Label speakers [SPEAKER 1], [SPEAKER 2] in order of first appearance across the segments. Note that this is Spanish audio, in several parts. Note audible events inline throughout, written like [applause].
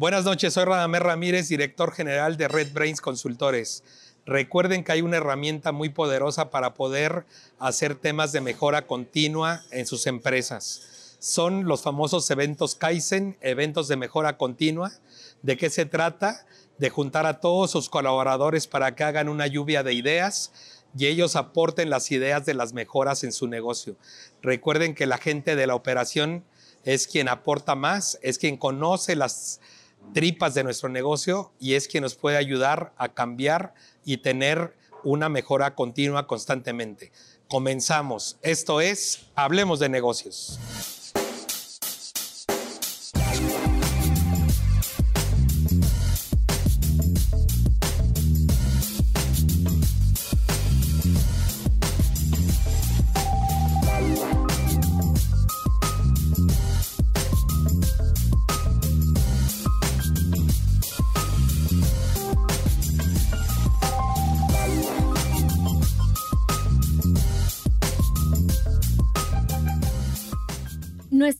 [SPEAKER 1] Buenas noches, soy Radamés Ramírez, director general de Red Brains Consultores. Recuerden que hay una herramienta muy poderosa para poder hacer temas de mejora continua en sus empresas. Son los famosos eventos Kaizen, eventos de mejora continua. ¿De qué se trata? De juntar a todos sus colaboradores para que hagan una lluvia de ideas y ellos aporten las ideas de las mejoras en su negocio. Recuerden que la gente de la operación es quien aporta más, es quien conoce las tripas de nuestro negocio y es quien nos puede ayudar a cambiar y tener una mejora continua constantemente. Comenzamos. Esto es Hablemos de negocios.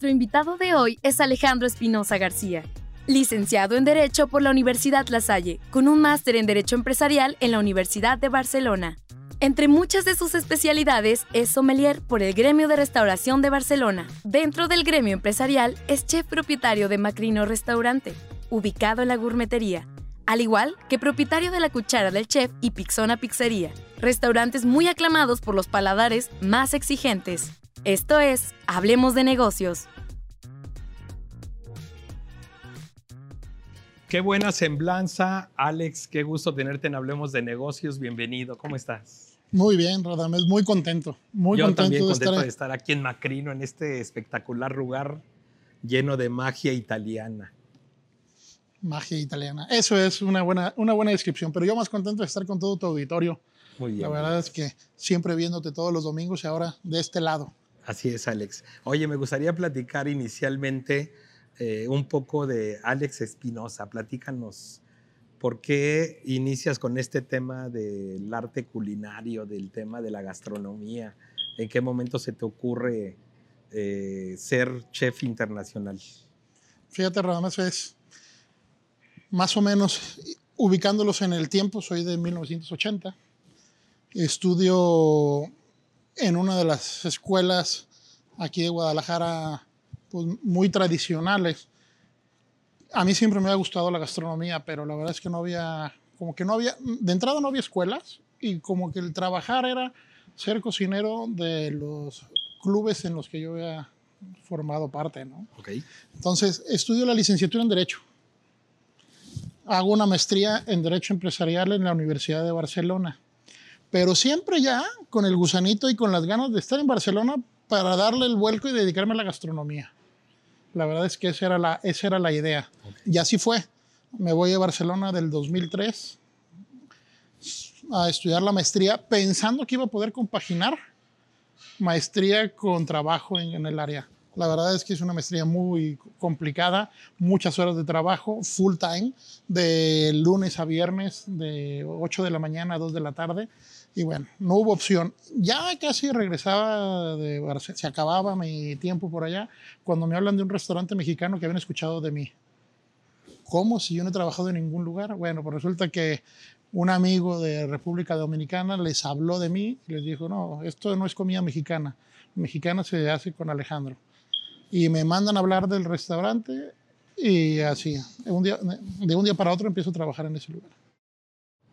[SPEAKER 2] Nuestro invitado de hoy es Alejandro Espinosa García, licenciado en Derecho por la Universidad La Salle, con un máster en Derecho Empresarial en la Universidad de Barcelona. Entre muchas de sus especialidades es sommelier por el Gremio de Restauración de Barcelona. Dentro del gremio empresarial es chef propietario de Macrino Restaurante, ubicado en la gourmetería, al igual que propietario de la Cuchara del Chef y Pixona Pizzería, restaurantes muy aclamados por los paladares más exigentes. Esto es Hablemos de negocios.
[SPEAKER 1] Qué buena semblanza, Alex. Qué gusto tenerte en Hablemos de negocios. Bienvenido. ¿Cómo estás?
[SPEAKER 3] Muy bien, Radamés. Muy contento. Muy
[SPEAKER 1] Yo
[SPEAKER 3] contento,
[SPEAKER 1] también
[SPEAKER 3] de,
[SPEAKER 1] contento
[SPEAKER 3] estar,
[SPEAKER 1] de estar aquí en Macrino, en este espectacular lugar lleno de magia italiana.
[SPEAKER 3] Magia italiana. Eso es una buena, una buena descripción. Pero yo más contento de estar con todo tu auditorio.
[SPEAKER 1] Muy bien.
[SPEAKER 3] La verdad es que siempre viéndote todos los domingos y ahora de este lado.
[SPEAKER 1] Así es, Alex. Oye, me gustaría platicar inicialmente eh, un poco de Alex Espinosa. Platícanos, ¿por qué inicias con este tema del arte culinario, del tema de la gastronomía? ¿En qué momento se te ocurre eh, ser chef internacional?
[SPEAKER 3] Fíjate, Radamés, es más o menos ubicándolos en el tiempo. Soy de 1980. Estudio en una de las escuelas aquí de Guadalajara pues, muy tradicionales. A mí siempre me ha gustado la gastronomía, pero la verdad es que no había, como que no había, de entrada no había escuelas y como que el trabajar era ser cocinero de los clubes en los que yo había formado parte, ¿no?
[SPEAKER 1] Ok.
[SPEAKER 3] Entonces, estudio la licenciatura en Derecho. Hago una maestría en Derecho Empresarial en la Universidad de Barcelona pero siempre ya con el gusanito y con las ganas de estar en Barcelona para darle el vuelco y dedicarme a la gastronomía. La verdad es que esa era la, esa era la idea. Y así fue. Me voy a Barcelona del 2003 a estudiar la maestría pensando que iba a poder compaginar maestría con trabajo en, en el área. La verdad es que es una maestría muy complicada, muchas horas de trabajo, full time, de lunes a viernes, de 8 de la mañana a 2 de la tarde. Y bueno, no hubo opción. Ya casi regresaba de Barcelona, se acababa mi tiempo por allá, cuando me hablan de un restaurante mexicano que habían escuchado de mí. ¿Cómo? Si yo no he trabajado en ningún lugar. Bueno, pues resulta que un amigo de República Dominicana les habló de mí y les dijo, no, esto no es comida mexicana. Mexicana se hace con Alejandro. Y me mandan a hablar del restaurante y así, un día, de un día para otro empiezo a trabajar en ese lugar.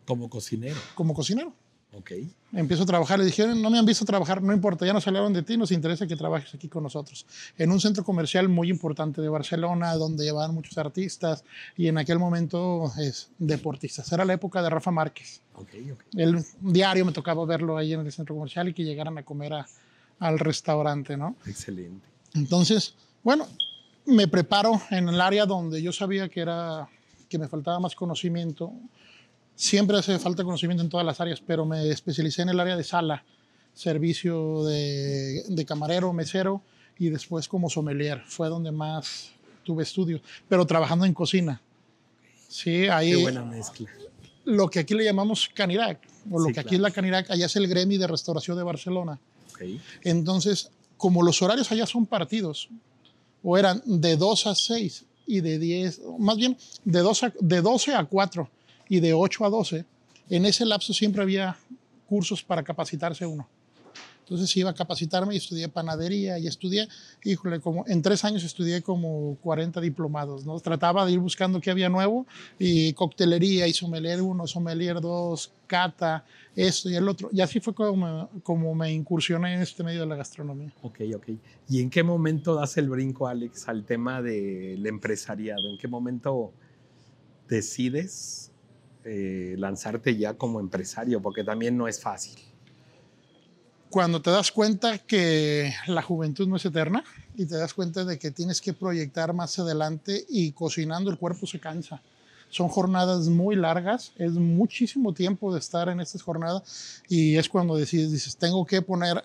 [SPEAKER 1] Como cocinero.
[SPEAKER 3] Como cocinero.
[SPEAKER 1] Ok.
[SPEAKER 3] Empiezo a trabajar, le dijeron, no me han visto trabajar, no importa, ya nos hablaron de ti, nos interesa que trabajes aquí con nosotros. En un centro comercial muy importante de Barcelona, donde llevaban muchos artistas y en aquel momento es deportistas. Era la época de Rafa Márquez.
[SPEAKER 1] Okay, okay.
[SPEAKER 3] El diario me tocaba verlo ahí en el centro comercial y que llegaran a comer a, al restaurante, ¿no?
[SPEAKER 1] Excelente.
[SPEAKER 3] Entonces, bueno, me preparo en el área donde yo sabía que era que me faltaba más conocimiento siempre hace falta conocimiento en todas las áreas, pero me especialicé en el área de sala, servicio de, de camarero, mesero y después como sommelier. Fue donde más tuve estudios, pero trabajando en cocina. Sí, ahí.
[SPEAKER 1] Qué buena mezcla.
[SPEAKER 3] Lo que aquí le llamamos Canirac, o lo
[SPEAKER 1] Sí,
[SPEAKER 3] que aquí
[SPEAKER 1] claro.
[SPEAKER 3] es la Canirac, allá es el gremio de restauración de Barcelona.
[SPEAKER 1] Okay.
[SPEAKER 3] Entonces, como los horarios allá son partidos, o eran de 2 a 6 y de 10, más bien de 12, a, de 12 a 4 y de 8 a 12, en ese lapso siempre había cursos para capacitarse uno. Entonces iba a capacitarme y estudié panadería y estudié, híjole, como en tres años estudié como 40 diplomados, ¿no? Trataba de ir buscando qué había nuevo y coctelería y sommelier 1, sommelier 2, cata, esto y el otro. Y así fue como, como me incursioné en este medio de la gastronomía.
[SPEAKER 1] Ok, ok. ¿Y en qué momento das el brinco, Alex, al tema del empresariado? ¿En qué momento decides eh, lanzarte ya como empresario? Porque también no es fácil
[SPEAKER 3] cuando te das cuenta que la juventud no es eterna y te das cuenta de que tienes que proyectar más adelante y cocinando el cuerpo se cansa. Son jornadas muy largas, es muchísimo tiempo de estar en estas jornadas y es cuando decides, dices, tengo que poner,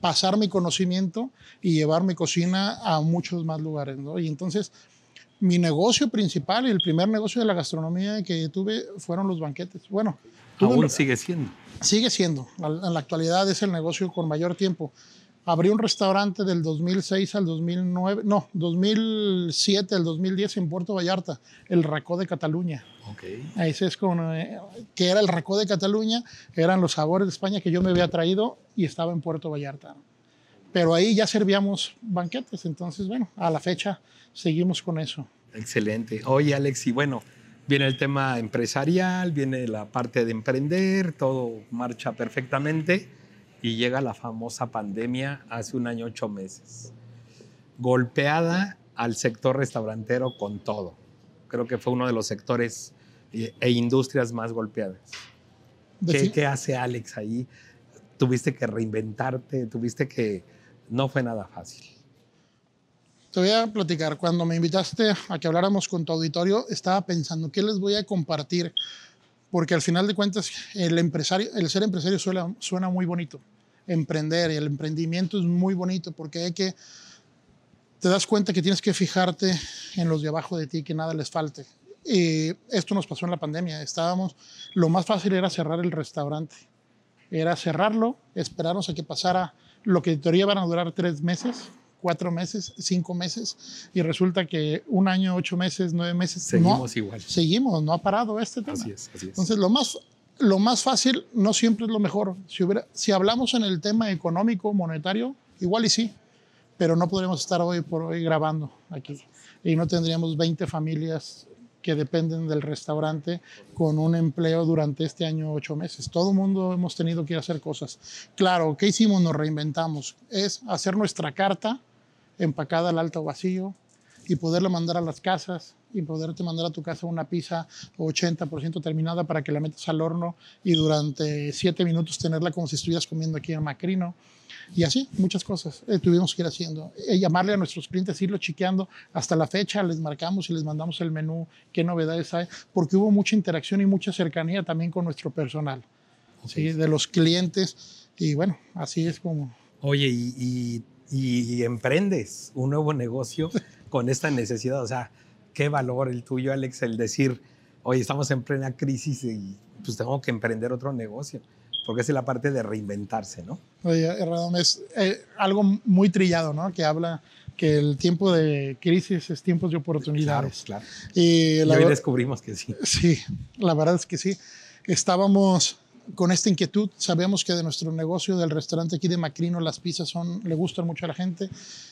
[SPEAKER 3] pasar mi conocimiento y llevar mi cocina a muchos más lugares. ¿no? Y entonces mi negocio principal y el primer negocio de la gastronomía que tuve fueron los banquetes. Bueno,
[SPEAKER 1] aún sigue siendo.
[SPEAKER 3] Sigue siendo. En la actualidad es el negocio con mayor tiempo. Abrí un restaurante del 2006 al 2009, no, 2007 al 2010 en Puerto Vallarta, el Racó de Cataluña.
[SPEAKER 1] Okay.
[SPEAKER 3] Ese es como, eh, que era el Racó de Cataluña, eran los sabores de España que yo me había traído y estaba en Puerto Vallarta. Pero ahí ya servíamos banquetes, entonces, bueno, a la fecha seguimos con eso.
[SPEAKER 1] Excelente. Oye, Alex, y bueno, Viene el tema empresarial, viene la parte de emprender, todo marcha perfectamente y llega la famosa pandemia hace un año, ocho meses. Golpeada al sector restaurantero con todo. Creo que fue uno de los sectores e industrias más golpeadas. ¿Qué, ¿Qué, hace Alex ahí? Tuviste que reinventarte, tuviste que... No fue nada fácil.
[SPEAKER 3] Te voy a platicar, cuando me invitaste a que habláramos con tu auditorio, estaba pensando, ¿qué les voy a compartir? Porque al final de cuentas, el, empresario, el ser empresario suena, suena muy bonito. Emprender el emprendimiento es muy bonito porque hay que, te das cuenta que tienes que fijarte en los de abajo de ti, que nada les falte. Y esto nos pasó en la pandemia. Estábamos, lo más fácil era cerrar el restaurante. Era cerrarlo, esperarnos a que pasara lo que en teoría van a durar tres meses, cuatro meses, cinco meses, y resulta que un año, ocho meses, nueve meses.
[SPEAKER 1] Seguimos igual.
[SPEAKER 3] Seguimos, no ha parado este tema.
[SPEAKER 1] Así es, así es.
[SPEAKER 3] Entonces, lo más, lo más fácil no siempre es lo mejor. Si, hubiera, si hablamos en el tema económico, monetario, igual y sí, pero no podríamos estar hoy por hoy grabando aquí. Y no tendríamos 20 familias que dependen del restaurante con un empleo durante este año ocho meses. Todo mundo hemos tenido que hacer cosas. Claro, ¿qué hicimos? Nos reinventamos. Es hacer nuestra carta empacada al alto vacío y poderla mandar a las casas y poderte mandar a tu casa una pizza 80% terminada para que la metas al horno y durante 7 minutos tenerla como si estuvieras comiendo aquí en Macrino. Y así, muchas cosas eh, tuvimos que ir haciendo. Eh, llamarle a nuestros clientes, irlo chequeando. Hasta la fecha les marcamos y les mandamos el menú, qué novedades hay, porque hubo mucha interacción y mucha cercanía también con nuestro personal, ¿sí? de los clientes. Y bueno, así es como...
[SPEAKER 1] Oye, y, y y, emprendes un nuevo negocio [laughs] con esta necesidad. O sea, qué valor el tuyo, Alex, el decir, oye, estamos en plena crisis y pues tengo que emprender otro negocio. Porque es la parte de reinventarse, ¿no?
[SPEAKER 3] Oye, Radón, es eh, algo muy trillado, ¿no? Que habla que el tiempo de crisis es tiempo de oportunidades.
[SPEAKER 1] Claro, claro. Y, hoy descubrimos que sí.
[SPEAKER 3] Sí, la verdad es que sí. Estábamos con esta inquietud. Sabemos que de nuestro negocio del restaurante aquí de Macrino las pizzas son, le gustan mucho a la gente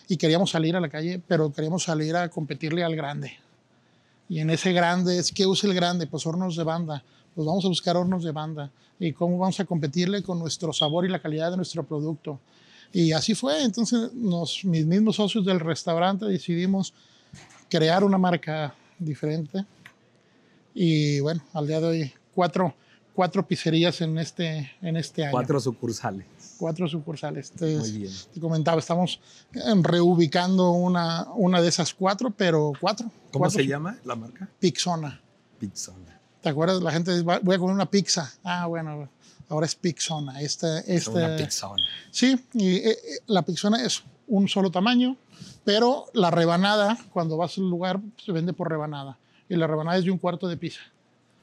[SPEAKER 3] y queríamos salir a la calle, pero queríamos salir a competirle al grande. Y en ese grande, es que usa el grande? Pues hornos de banda. Pues vamos a buscar hornos de banda. ¿Y cómo vamos a competirle con nuestro sabor y la calidad de nuestro producto? Y así fue. Entonces, nos, mis mismos socios del restaurante decidimos crear una marca diferente. Y bueno, al día de hoy, cuatro, cuatro pizzerías en este, en este año.
[SPEAKER 1] Cuatro sucursales.
[SPEAKER 3] Cuatro sucursales. Muy bien. Te comentaba, estamos reubicando una, una de esas cuatro, pero cuatro.
[SPEAKER 1] ¿Cómo se llama la marca?
[SPEAKER 3] Pixona.
[SPEAKER 1] Pixona.
[SPEAKER 3] ¿Te acuerdas? La gente dice, voy a comer una pizza. Ah, bueno, ahora es Pixona. Esta, esta,
[SPEAKER 1] una Pixona.
[SPEAKER 3] Sí, y eh, eh, la Pixona es un solo tamaño, pero la rebanada, cuando vas al lugar, se vende por rebanada. Y la rebanada es de un cuarto de pizza.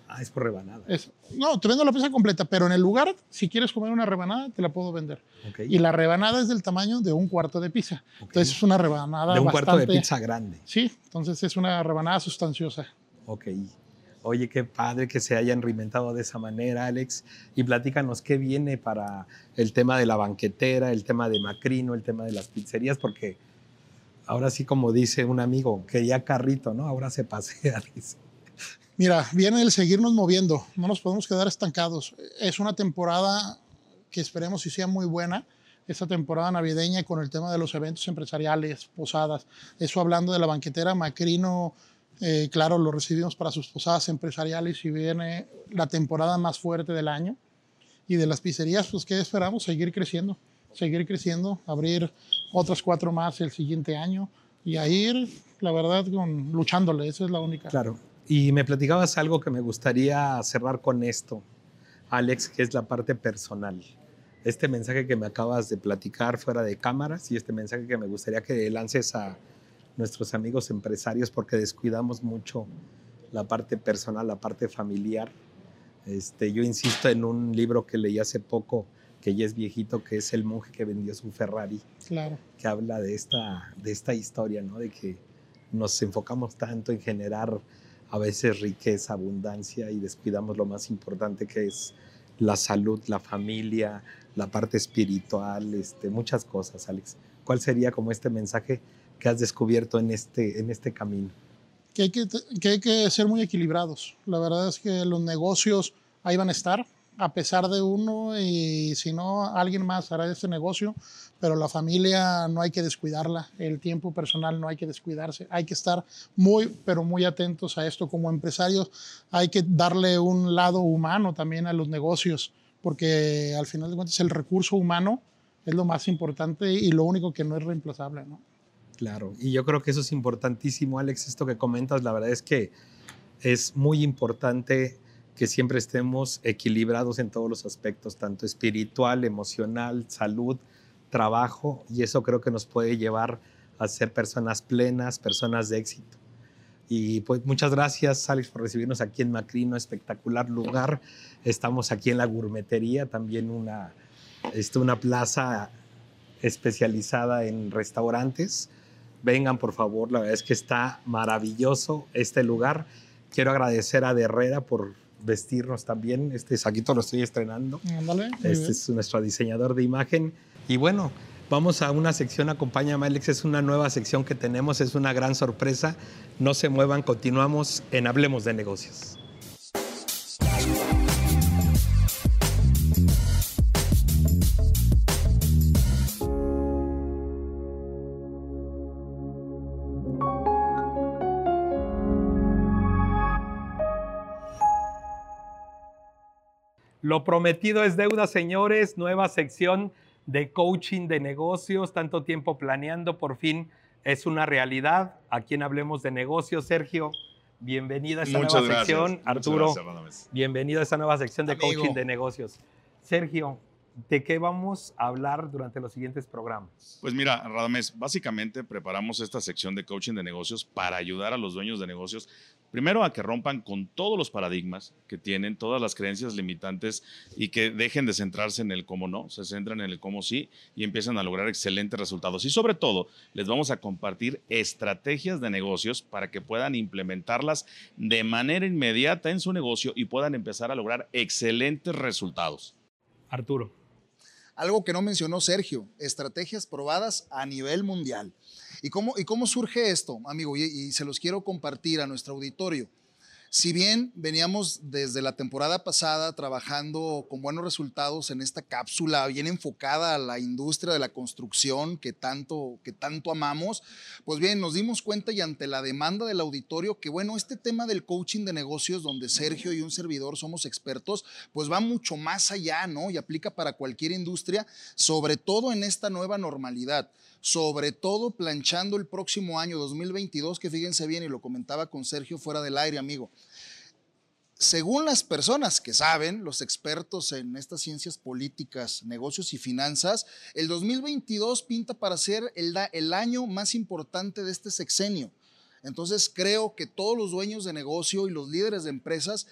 [SPEAKER 1] Ah, es por rebanada.
[SPEAKER 3] Es- no, te vendo la pieza completa, pero en el lugar, si quieres comer una rebanada, te la puedo vender.
[SPEAKER 1] Ok.
[SPEAKER 3] Y la rebanada es del tamaño de un cuarto de pizza.
[SPEAKER 1] Ok.
[SPEAKER 3] Entonces es una rebanada
[SPEAKER 1] de un cuarto de
[SPEAKER 3] bastante-
[SPEAKER 1] pizza grande.
[SPEAKER 3] Sí, entonces es una rebanada sustanciosa.
[SPEAKER 1] Ok. Oye, qué padre que se hayan reinventado de esa manera, Alex. Y platícanos qué viene para el tema de la banquetera, el tema de Macrino, el tema de las pizzerías, porque ahora sí, como dice un amigo, quería carrito, ¿no? Ahora se pasea, [laughs] dice.
[SPEAKER 3] Mira, viene el seguirnos moviendo, no nos podemos quedar estancados. Es una temporada que esperemos y sea muy buena, esta temporada navideña con el tema de los eventos empresariales, posadas. Eso hablando de la banquetera Macrino, eh, claro, lo recibimos para sus posadas empresariales y viene la temporada más fuerte del año. Y de las pizzerías, pues, ¿qué esperamos? Seguir creciendo, seguir creciendo, abrir otras cuatro más el siguiente año y a ir, la verdad, con, luchándole, esa es la única.
[SPEAKER 1] Claro. Y me platicabas algo que me gustaría cerrar con esto, Alex, que es la parte personal. Este mensaje que me acabas de platicar fuera de cámaras y este mensaje que me gustaría que lances a nuestros amigos empresarios porque descuidamos mucho la parte personal, la parte familiar. Este, yo insisto en un libro que leí hace poco, que ya es viejito, que es El monje que vendió su Ferrari
[SPEAKER 3] Claro.
[SPEAKER 1] que habla de esta, de esta historia, ¿no? De que nos enfocamos tanto en generar a veces riqueza, abundancia y descuidamos lo más importante que es la salud, la familia, la parte espiritual, este, muchas cosas, Alex. ¿Cuál sería como este mensaje que has descubierto en este, en este camino?
[SPEAKER 3] que hay que, que hay que ser muy equilibrados. La verdad es que los negocios ahí van a estar, a pesar de uno, y si no, alguien más hará este negocio, pero la familia no hay que descuidarla, el tiempo personal no hay que descuidarse, hay que estar muy, pero muy atentos a esto. Como empresarios hay que darle un lado humano también a los negocios, porque al final de cuentas el recurso humano es lo más importante y lo único que no es reemplazable.
[SPEAKER 1] Claro, y yo creo que eso es importantísimo, Alex, esto que comentas, la verdad es que es muy importante que siempre estemos equilibrados en todos los aspectos, tanto espiritual, emocional, salud, trabajo, y eso creo que nos puede llevar a ser personas plenas, personas de éxito. Y pues muchas gracias, Alex, por recibirnos aquí en Macrino, espectacular lugar. Estamos aquí en la gourmetería, también una, este, una plaza especializada en restaurantes. Vengan, por favor, la verdad es que está maravilloso este lugar. Quiero agradecer a Herrera por vestirnos también. Este saquito lo estoy estrenando.
[SPEAKER 3] Ándale,
[SPEAKER 1] Este es nuestro diseñador de imagen. Y bueno, vamos a una sección, acompáñame Alex, es una nueva sección que tenemos, es una gran sorpresa. No se muevan, continuamos en Hablemos de Negocios. Lo prometido es deuda, señores. Nueva sección de coaching de negocios. Tanto tiempo planeando, por fin es una realidad. Aquí en Hablemos de Negocios, Sergio, bienvenida a esta
[SPEAKER 4] Muchas
[SPEAKER 1] nueva
[SPEAKER 4] gracias.
[SPEAKER 1] sección. Arturo,
[SPEAKER 4] gracias,
[SPEAKER 1] bienvenido a esta nueva sección de
[SPEAKER 4] Amigo.
[SPEAKER 1] coaching de negocios. Sergio, ¿de qué vamos a hablar durante los siguientes programas?
[SPEAKER 4] Pues mira, Radames, básicamente preparamos esta sección de coaching de negocios para ayudar a los dueños de negocios, primero a que rompan con todos los paradigmas que tienen, todas las creencias limitantes y que dejen de centrarse en el cómo no, se centran en el cómo sí y empiezan a lograr excelentes resultados. Y sobre todo, les vamos a compartir estrategias de negocios para que puedan implementarlas de manera inmediata en su negocio y puedan empezar a lograr excelentes resultados.
[SPEAKER 1] Arturo.
[SPEAKER 5] Algo que no mencionó Sergio, estrategias probadas a nivel mundial. ¿Y cómo, y cómo surge esto, amigo? Y, y se los quiero compartir a nuestro auditorio. Si bien veníamos desde la temporada pasada trabajando con buenos resultados en esta cápsula bien enfocada a la industria de la construcción que tanto, que tanto amamos, pues bien, nos dimos cuenta y ante la demanda del auditorio que bueno, este tema del coaching de negocios donde Sergio y un servidor somos expertos, pues va mucho más allá, ¿no? Y aplica para cualquier industria, sobre todo en esta nueva normalidad sobre todo planchando el próximo año 2022, que fíjense bien, y lo comentaba con Sergio fuera del aire, amigo. Según las personas que saben, los expertos en estas ciencias políticas, negocios y finanzas, el 2022 pinta para ser el, el año más importante de este sexenio. Entonces creo que todos los dueños de negocio y los líderes de empresas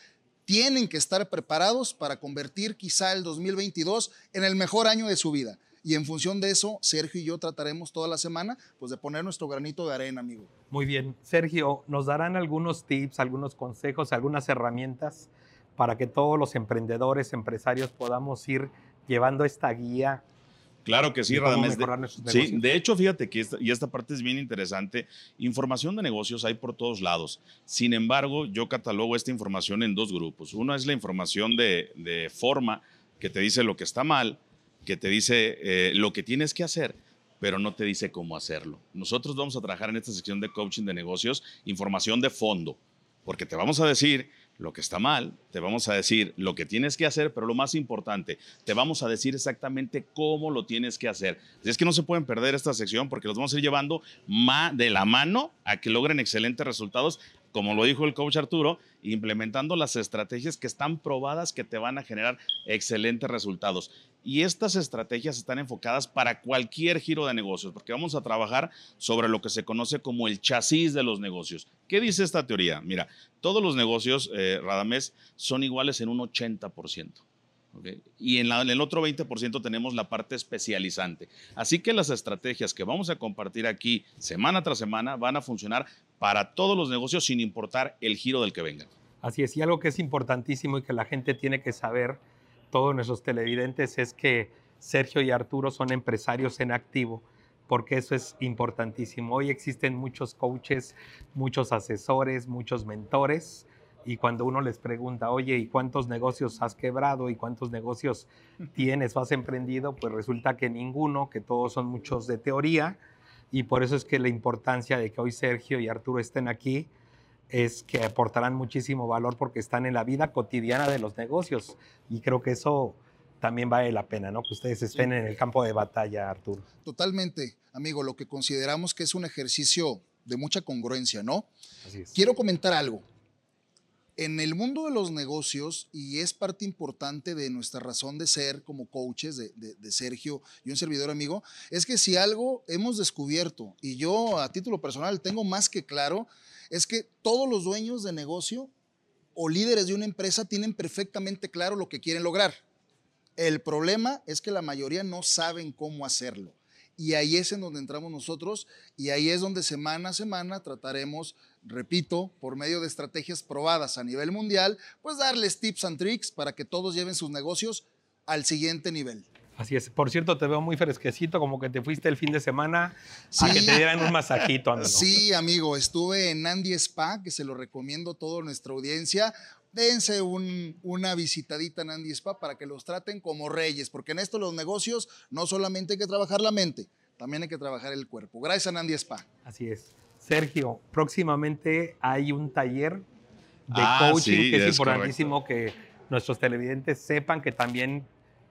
[SPEAKER 5] tienen que estar preparados para convertir quizá el 2022 en el mejor año de su vida. Y en función de eso, Sergio y yo trataremos toda la semana pues de poner nuestro granito de arena, amigo.
[SPEAKER 1] Muy bien. Sergio, ¿nos darán algunos tips, algunos consejos, algunas herramientas para que todos los emprendedores, empresarios podamos ir llevando esta guía
[SPEAKER 4] Claro que sí, Radamés.
[SPEAKER 1] mejorar nuestros
[SPEAKER 4] Sí, de hecho, fíjate que esta, y esta parte es bien interesante. Información de negocios hay por todos lados. Sin embargo, yo catalogo esta información en dos grupos. Uno es la información de, de forma, que te dice lo que está mal, que te dice eh, lo que tienes que hacer, pero no te dice cómo hacerlo. Nosotros vamos a trabajar en esta sección de coaching de negocios, información de fondo, porque te vamos a decir lo que está mal, te vamos a decir lo que tienes que hacer, pero lo más importante, te vamos a decir exactamente cómo lo tienes que hacer. Es que no se pueden perder esta sección porque los vamos a ir llevando de la mano a que logren excelentes resultados, como lo dijo el coach Arturo, implementando las estrategias que están probadas que te van a generar excelentes resultados. Y estas estrategias están enfocadas para cualquier giro de negocios, porque vamos a trabajar sobre lo que se conoce como el chasis de los negocios. ¿Qué dice esta teoría? Mira, todos los negocios, eh, Radamés, son iguales en un 80%. ¿ok? Y en, en el otro 20% tenemos la parte especializante. Así que las estrategias que vamos a compartir aquí semana tras semana van a funcionar para todos los negocios sin importar el giro del que vengan.
[SPEAKER 1] Así es, y algo que es importantísimo y que la gente tiene que saber, todos nuestros televidentes, es que Sergio y Arturo son empresarios en activo, porque eso es importantísimo. Hoy existen muchos coaches, muchos asesores, muchos mentores, y cuando uno les pregunta, oye, ¿y cuántos negocios has quebrado y cuántos negocios tienes o has emprendido? Pues resulta que ninguno, que todos son muchos de teoría, y por eso es que la importancia de que hoy Sergio y Arturo estén aquí es que aportarán muchísimo valor porque están en la vida cotidiana de los negocios. Y creo que eso también vale la pena, ¿no? Que ustedes estén en el campo de batalla, Arturo.
[SPEAKER 5] Totalmente, amigo, lo que consideramos que es un ejercicio de mucha congruencia, ¿no?
[SPEAKER 1] Así es.
[SPEAKER 5] Quiero comentar algo. En el mundo de los negocios, y es parte importante de nuestra razón de ser como coaches de, de- de Sergio y un servidor amigo, es que si algo hemos descubierto, y yo a título personal tengo más que claro, es que todos los dueños de negocio o líderes de una empresa tienen perfectamente claro lo que quieren lograr. El problema es que la mayoría no saben cómo hacerlo. Y ahí es en donde entramos nosotros y ahí es donde semana a semana trataremos, repito, por medio de estrategias probadas a nivel mundial, pues darles tips and tricks para que todos lleven sus negocios al siguiente nivel.
[SPEAKER 1] Así es. Por cierto, te veo muy fresquecito, como que te fuiste el fin de semana a
[SPEAKER 5] Sí.
[SPEAKER 1] que te dieran un masajito, amigo.
[SPEAKER 5] Sí, amigo, estuve en Andy Spa, que se lo recomiendo a toda nuestra audiencia. Dense un- una visitadita en Andy Spa para que los traten como reyes, porque en esto los negocios no solamente hay que trabajar la mente, también hay que trabajar el cuerpo. Gracias a Andy Spa.
[SPEAKER 1] Así es. Sergio, próximamente hay un taller de
[SPEAKER 4] Ah,
[SPEAKER 1] coaching
[SPEAKER 4] sí,
[SPEAKER 1] que es,
[SPEAKER 4] es
[SPEAKER 1] importantísimo que nuestros televidentes sepan que también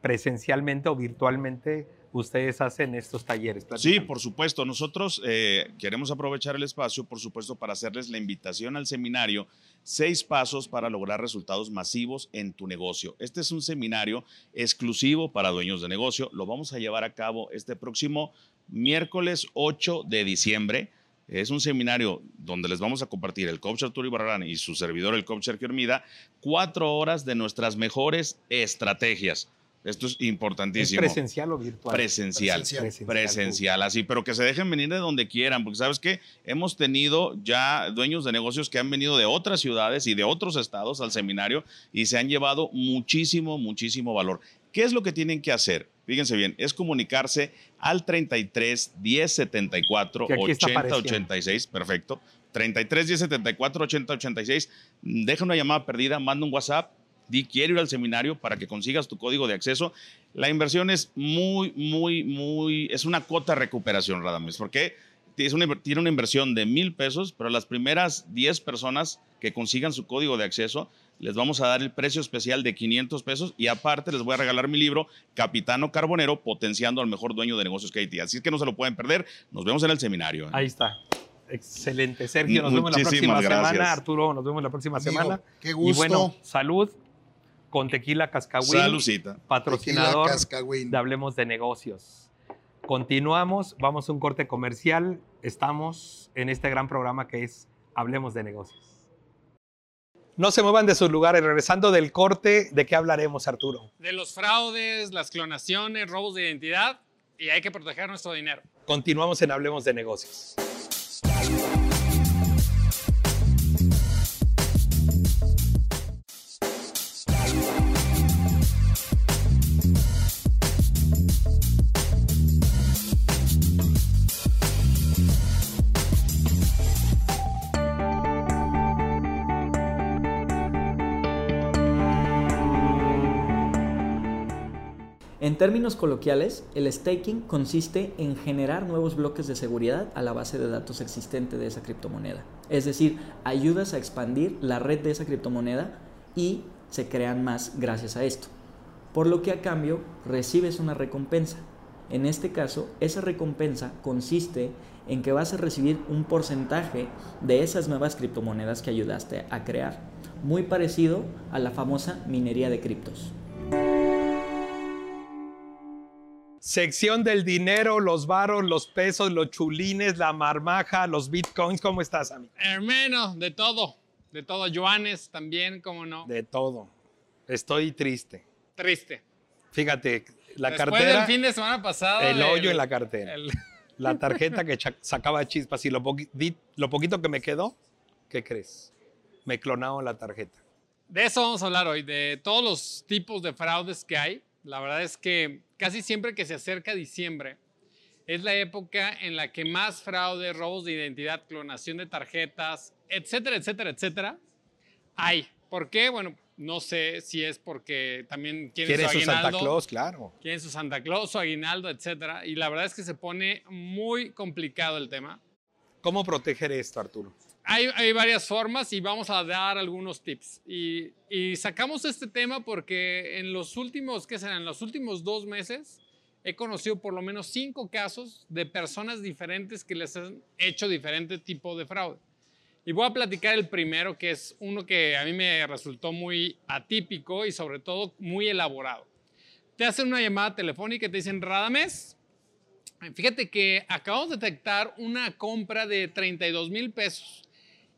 [SPEAKER 1] presencialmente o virtualmente ustedes hacen estos talleres.
[SPEAKER 4] Sí, por supuesto. Nosotros eh, queremos aprovechar el espacio, por supuesto, para hacerles la invitación al seminario Seis Pasos para lograr resultados masivos en tu negocio. Este es un seminario exclusivo para dueños de negocio. Lo vamos a llevar a cabo este próximo miércoles 8 de diciembre. Es un seminario donde les vamos a compartir el coach Arturo Ibarrán y su servidor, el coach Sergio Hermida, cuatro horas de nuestras mejores estrategias. Esto es
[SPEAKER 1] ¿Es
[SPEAKER 4] importantísimo.
[SPEAKER 1] presencial o virtual?
[SPEAKER 4] Presencial.
[SPEAKER 5] Presencial.
[SPEAKER 4] Presencial, así, pero que se dejen venir de donde quieran, porque sabes que hemos tenido ya dueños de negocios que han venido de otras ciudades y de otros estados al seminario y se han llevado muchísimo, muchísimo valor. ¿Qué es lo que tienen que hacer? Fíjense bien, es comunicarse al 33 10 74
[SPEAKER 1] Que aquí está
[SPEAKER 4] 80
[SPEAKER 1] apareciendo.
[SPEAKER 4] 86, perfecto. 33 10 74 80 86. Deja una llamada perdida, manda un WhatsApp, di quiero ir al seminario para que consigas tu código de acceso. La inversión es muy, muy, muy, es una cuota de recuperación, Radames, porque es una inver- tiene una inversión de mil pesos, pero las primeras 10 personas que consigan su código de acceso, les vamos a dar el precio especial de 500 pesos y aparte les voy a regalar mi libro, Capitano Carbonero, potenciando al mejor dueño de negocios que hay. Así es que no se lo pueden perder. Nos vemos en el seminario.
[SPEAKER 1] Ahí está. Excelente. Sergio, nos vemos la
[SPEAKER 4] Muchísimas
[SPEAKER 1] próxima
[SPEAKER 4] gracias.
[SPEAKER 1] semana. Arturo, nos vemos la próxima
[SPEAKER 5] Amigo,
[SPEAKER 1] semana.
[SPEAKER 5] qué
[SPEAKER 1] Y
[SPEAKER 5] gusto.
[SPEAKER 1] bueno, salud con Tequila Cascahuín,
[SPEAKER 4] Salucita.
[SPEAKER 1] patrocinador
[SPEAKER 5] Tequila
[SPEAKER 1] de Hablemos de Negocios. Continuamos, vamos a un corte comercial. Estamos en este gran programa que es Hablemos de Negocios. No se muevan de sus lugares. Regresando del corte, ¿de qué hablaremos, Arturo?
[SPEAKER 6] De los fraudes, las clonaciones, robos de identidad y hay que proteger nuestro dinero.
[SPEAKER 1] Continuamos en Hablemos de Negocios.
[SPEAKER 7] En términos coloquiales, el staking consiste en generar nuevos bloques de seguridad a la base de datos existente de esa criptomoneda. Es decir, ayudas a expandir la red de esa criptomoneda y se crean más gracias a esto. Por lo que a cambio recibes una recompensa. En este caso, esa recompensa consiste en que vas a recibir un porcentaje de esas nuevas criptomonedas que ayudaste a crear, muy parecido a la famosa minería de criptos.
[SPEAKER 1] Sección del dinero, los varos, los pesos, los chulines, la marmaja, los bitcoins. ¿Cómo estás, amigo?
[SPEAKER 6] Hermano, de todo. De todo. Joanes también, ¿cómo no?
[SPEAKER 1] De todo. Estoy triste.
[SPEAKER 6] Triste.
[SPEAKER 1] Fíjate, la
[SPEAKER 6] Después
[SPEAKER 1] cartera.
[SPEAKER 6] del fin de semana pasado.
[SPEAKER 1] el hoyo en la cartera.
[SPEAKER 6] el-
[SPEAKER 1] La [laughs] tarjeta que sacaba chispas y lo, di- lo poquito que me quedó, ¿qué crees? Me clonaron la tarjeta.
[SPEAKER 6] De eso vamos a hablar hoy, de todos los tipos de fraudes que hay. La verdad es que casi siempre que se acerca diciembre es la época en la que más fraude, robos de identidad, clonación de tarjetas, etcétera, etcétera, etcétera, hay. ¿Por qué? Bueno, no sé si es porque también quieren
[SPEAKER 1] ¿Quiere
[SPEAKER 6] su
[SPEAKER 1] su Santa Claus? Claro.
[SPEAKER 6] quieren su Santa Claus, su aguinaldo, etcétera. Y la verdad es que se pone muy complicado el tema.
[SPEAKER 1] ¿Cómo proteger esto, Arturo?
[SPEAKER 6] Hay, hay varias formas y vamos a dar algunos tips. Y, y sacamos este tema porque en los últimos, ¿qué serán? En los últimos dos meses he conocido por lo menos cinco casos de personas diferentes que les han hecho diferente tipo de fraude. Y voy a platicar el primero, que es uno que a mí me resultó muy atípico y sobre todo muy elaborado. Te hacen una llamada telefónica y te dicen, Radames, fíjate que acabamos de detectar una compra de 32 mil pesos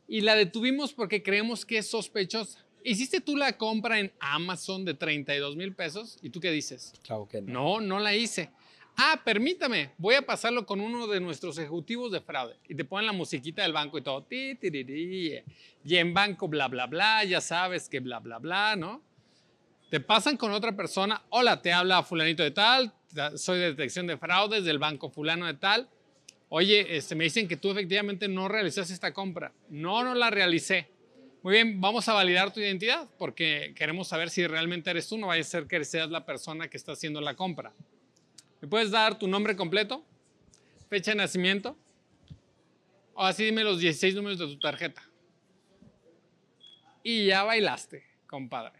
[SPEAKER 6] y la detuvimos porque creemos que es sospechosa. ¿Hiciste tú la compra en Amazon de 32 mil pesos? ¿Y tú qué dices?
[SPEAKER 1] Claro que no.
[SPEAKER 6] No, no la hice. Ah, permítame, voy a pasarlo con uno de nuestros ejecutivos de fraude. Y te ponen la musiquita del banco y todo. Ti, tiriri, Y en banco, bla, bla, bla, ya sabes que bla, bla, bla, ¿no? Te pasan con otra persona. Hola, te habla fulanito de tal. Soy de detección de fraudes del banco fulano de tal. Oye, este, me dicen que tú efectivamente no realizaste esta compra. No, no la realicé. Muy bien, vamos a validar tu identidad porque queremos saber si realmente eres tú. No vaya a ser que seas la persona que está haciendo la compra. ¿Me puedes dar tu nombre completo? ¿Fecha de nacimiento? O así dime los 16 números de tu tarjeta. Y ya bailaste, compadre.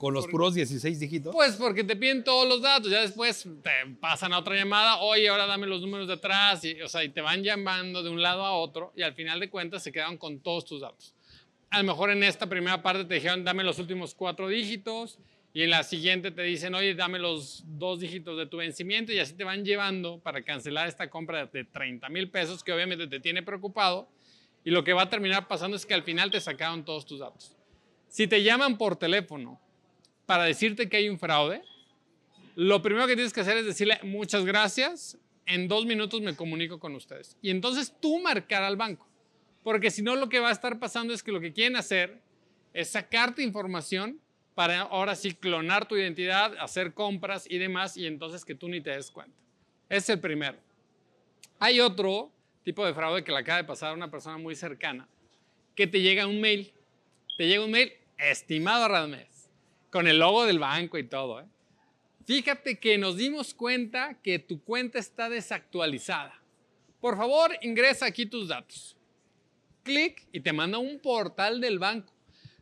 [SPEAKER 1] Con los puros 16 dígitos.
[SPEAKER 6] Pues porque te piden todos los datos, ya después te pasan a otra llamada, oye, ahora dame los números de atrás, y, o sea, y te van llamando de un lado a otro y al final de cuentas se quedan con todos tus datos. A lo mejor en esta primera parte te dijeron, dame los últimos cuatro dígitos y en la siguiente te dicen, oye, dame los dos dígitos de tu vencimiento y así te van llevando para cancelar esta compra de 30 mil pesos que obviamente te tiene preocupado y lo que va a terminar pasando es que al final te sacaron todos tus datos. Si te llaman por teléfono para decirte que hay un fraude, lo primero que tienes que hacer es decirle muchas gracias, en dos minutos me comunico con ustedes. Y entonces tú marcar al banco, porque si no lo que va a estar pasando es que lo que quieren hacer es sacarte información para ahora sí clonar tu identidad, hacer compras y demás, y entonces que tú ni te des cuenta. Es el primero. Hay otro tipo de fraude que le acaba de pasar a una persona muy cercana, que te llega un mail, te llega un mail, estimado Radmes, con el logo del banco y todo. ¿eh? Fíjate que nos dimos cuenta que tu cuenta está desactualizada. Por favor, ingresa aquí tus datos. Clic y te manda un portal del banco.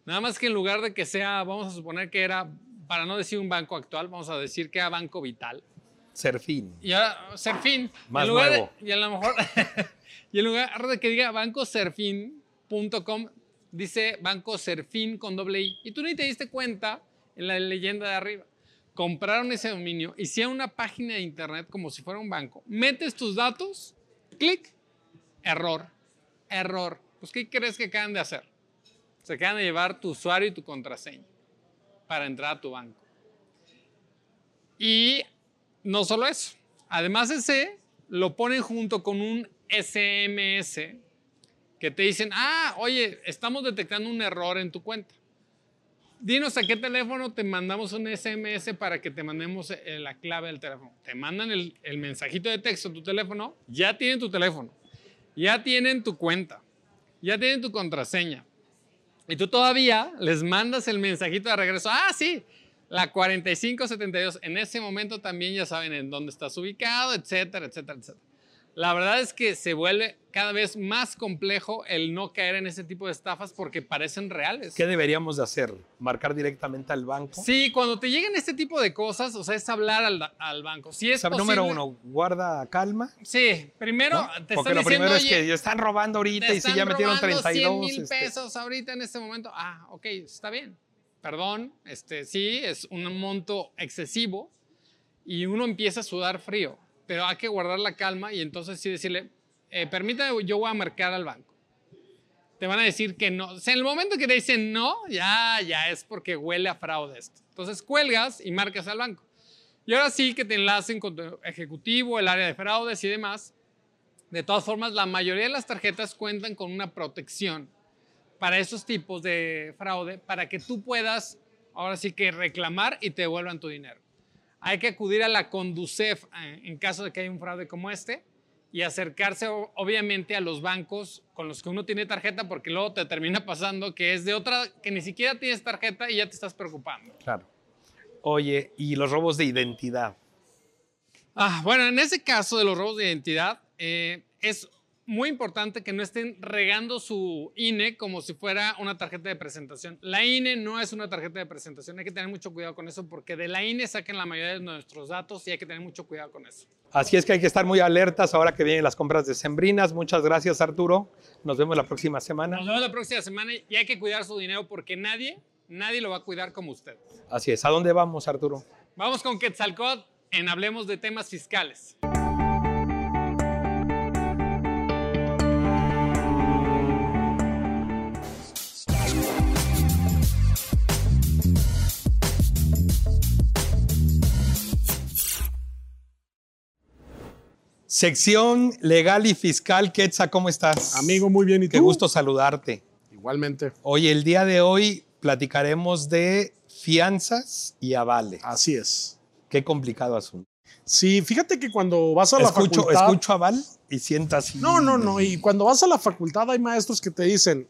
[SPEAKER 6] Nada más que en lugar de que sea, vamos a suponer que era, para no decir un banco actual, vamos a decir que era Banco Vital.
[SPEAKER 1] Serfín.
[SPEAKER 6] Y ahora, Serfín.
[SPEAKER 1] Más
[SPEAKER 6] en lugar de-
[SPEAKER 1] nuevo.
[SPEAKER 6] y a lo mejor, [laughs] y en lugar de que diga bancoserfín.com, dice Banco Serfín con doble I. Y tú ni te diste cuenta en la leyenda de arriba. Compraron ese dominio, hicieron una página de internet como si fuera un banco. Metes tus datos, clic, error, error. Pues, ¿qué crees que acaban de hacer? se quedan a llevar tu usuario y tu contraseña para entrar a tu banco. Y no solo eso, además ese lo ponen junto con un SMS que te dicen, ah, oye, estamos detectando un error en tu cuenta. Dinos a qué teléfono te mandamos un SMS para que te mandemos eh, la clave del teléfono. Te mandan el, mensajito de texto a tu teléfono, ya tienen tu teléfono, ya tienen tu cuenta, ya tienen tu contraseña. Y tú todavía les mandas el mensajito de regreso, ah, sí, la 4572. En ese momento también ya saben en dónde estás ubicado, etcétera, etcétera, etcétera. La verdad es que se vuelve cada vez más complejo el no caer en ese tipo de estafas porque parecen reales.
[SPEAKER 1] ¿Qué deberíamos de hacer? ¿Marcar directamente al banco?
[SPEAKER 6] Sí, cuando te lleguen este tipo de cosas, o sea, es hablar al, al banco. Si es
[SPEAKER 1] O sea,
[SPEAKER 6] posible,
[SPEAKER 1] número uno, guarda calma.
[SPEAKER 6] Sí, primero
[SPEAKER 1] ¿no?
[SPEAKER 6] te
[SPEAKER 1] Porque
[SPEAKER 6] están
[SPEAKER 1] lo primero es
[SPEAKER 6] "Oye,
[SPEAKER 1] que están robando ahorita y si ya metieron
[SPEAKER 6] robando
[SPEAKER 1] 32.
[SPEAKER 6] 100 mil
[SPEAKER 1] este,
[SPEAKER 6] pesos ahorita en este momento. Ah, ok, está bien. Perdón, este, sí, es un monto excesivo y uno empieza a sudar frío, pero hay que guardar la calma y entonces sí decirle, eh, permítame, yo voy a marcar al banco. Te van a decir que no. O en el momento que te dicen no, ya, ya es porque huele a fraude esto. Entonces cuelgas y marcas al banco. Y ahora sí que te enlacen con tu ejecutivo, el área de fraudes y demás. De todas formas, la mayoría de las tarjetas cuentan con una protección para esos tipos de fraude, para que tú puedas ahora sí que reclamar y te devuelvan tu dinero. Hay que acudir a la Conducef eh, en caso de que haya un fraude como este y acercarse obviamente a los bancos con los que uno tiene tarjeta porque luego te termina pasando que es de otra que ni siquiera tienes tarjeta y ya te estás preocupando.
[SPEAKER 1] Claro. Oye, y los robos de identidad.
[SPEAKER 6] Ah, bueno, en ese caso de los robos de identidad, eh, es muy importante que no estén regando su INE como si fuera una tarjeta de presentación. La INE no es una tarjeta de presentación, hay que tener mucho cuidado con eso porque de la INE sacan la mayoría de nuestros datos y hay que tener mucho cuidado con eso.
[SPEAKER 1] Así es que hay que estar muy alertas ahora que vienen las compras de sembrinas. Muchas gracias, Arturo. Nos vemos la próxima semana.
[SPEAKER 6] Nos vemos la próxima semana y hay que cuidar su dinero porque nadie, nadie lo va a cuidar como usted.
[SPEAKER 1] Así es. ¿A dónde vamos, Arturo?
[SPEAKER 6] Vamos con Quetzalcóatl en Hablemos de temas fiscales.
[SPEAKER 1] Sección legal y fiscal. Quetza, ¿cómo estás?
[SPEAKER 8] Amigo, muy bien. ¿Y
[SPEAKER 1] Qué
[SPEAKER 8] tú?
[SPEAKER 1] gusto saludarte.
[SPEAKER 8] Igualmente.
[SPEAKER 1] Oye, el día de hoy platicaremos de fianzas y avales.
[SPEAKER 8] Así es.
[SPEAKER 1] Qué complicado asunto.
[SPEAKER 8] Sí, fíjate que cuando vas a la
[SPEAKER 1] Escucho,
[SPEAKER 8] facultad...
[SPEAKER 1] escucho aval y siento así.
[SPEAKER 8] No, no, no. Y cuando vas a la facultad hay maestros que te dicen,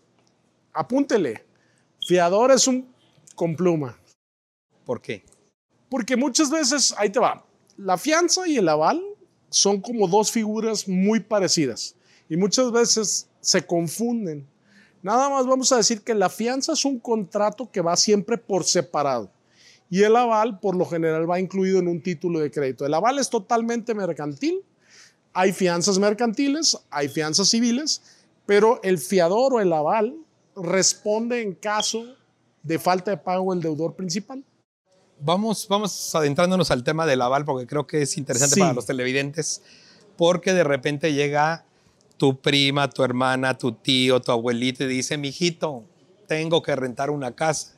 [SPEAKER 8] apúntele, fiador es un con pluma.
[SPEAKER 1] ¿Por qué?
[SPEAKER 8] Porque muchas veces, ahí te va, la fianza y el aval son como dos figuras muy parecidas y muchas veces se confunden. Nada más vamos a decir que la fianza es un contrato que va siempre por separado y el aval por lo general va incluido en un título de crédito. El aval es totalmente mercantil, hay fianzas mercantiles, hay fianzas civiles, pero el fiador o el aval responde en caso de falta de pago del deudor principal.
[SPEAKER 1] Vamos, vamos adentrándonos al tema del aval porque creo que es interesante
[SPEAKER 8] Sí.
[SPEAKER 1] para los televidentes, porque de repente llega tu prima, tu hermana, tu tío, tu abuelito y dice, mijito, tengo que rentar una casa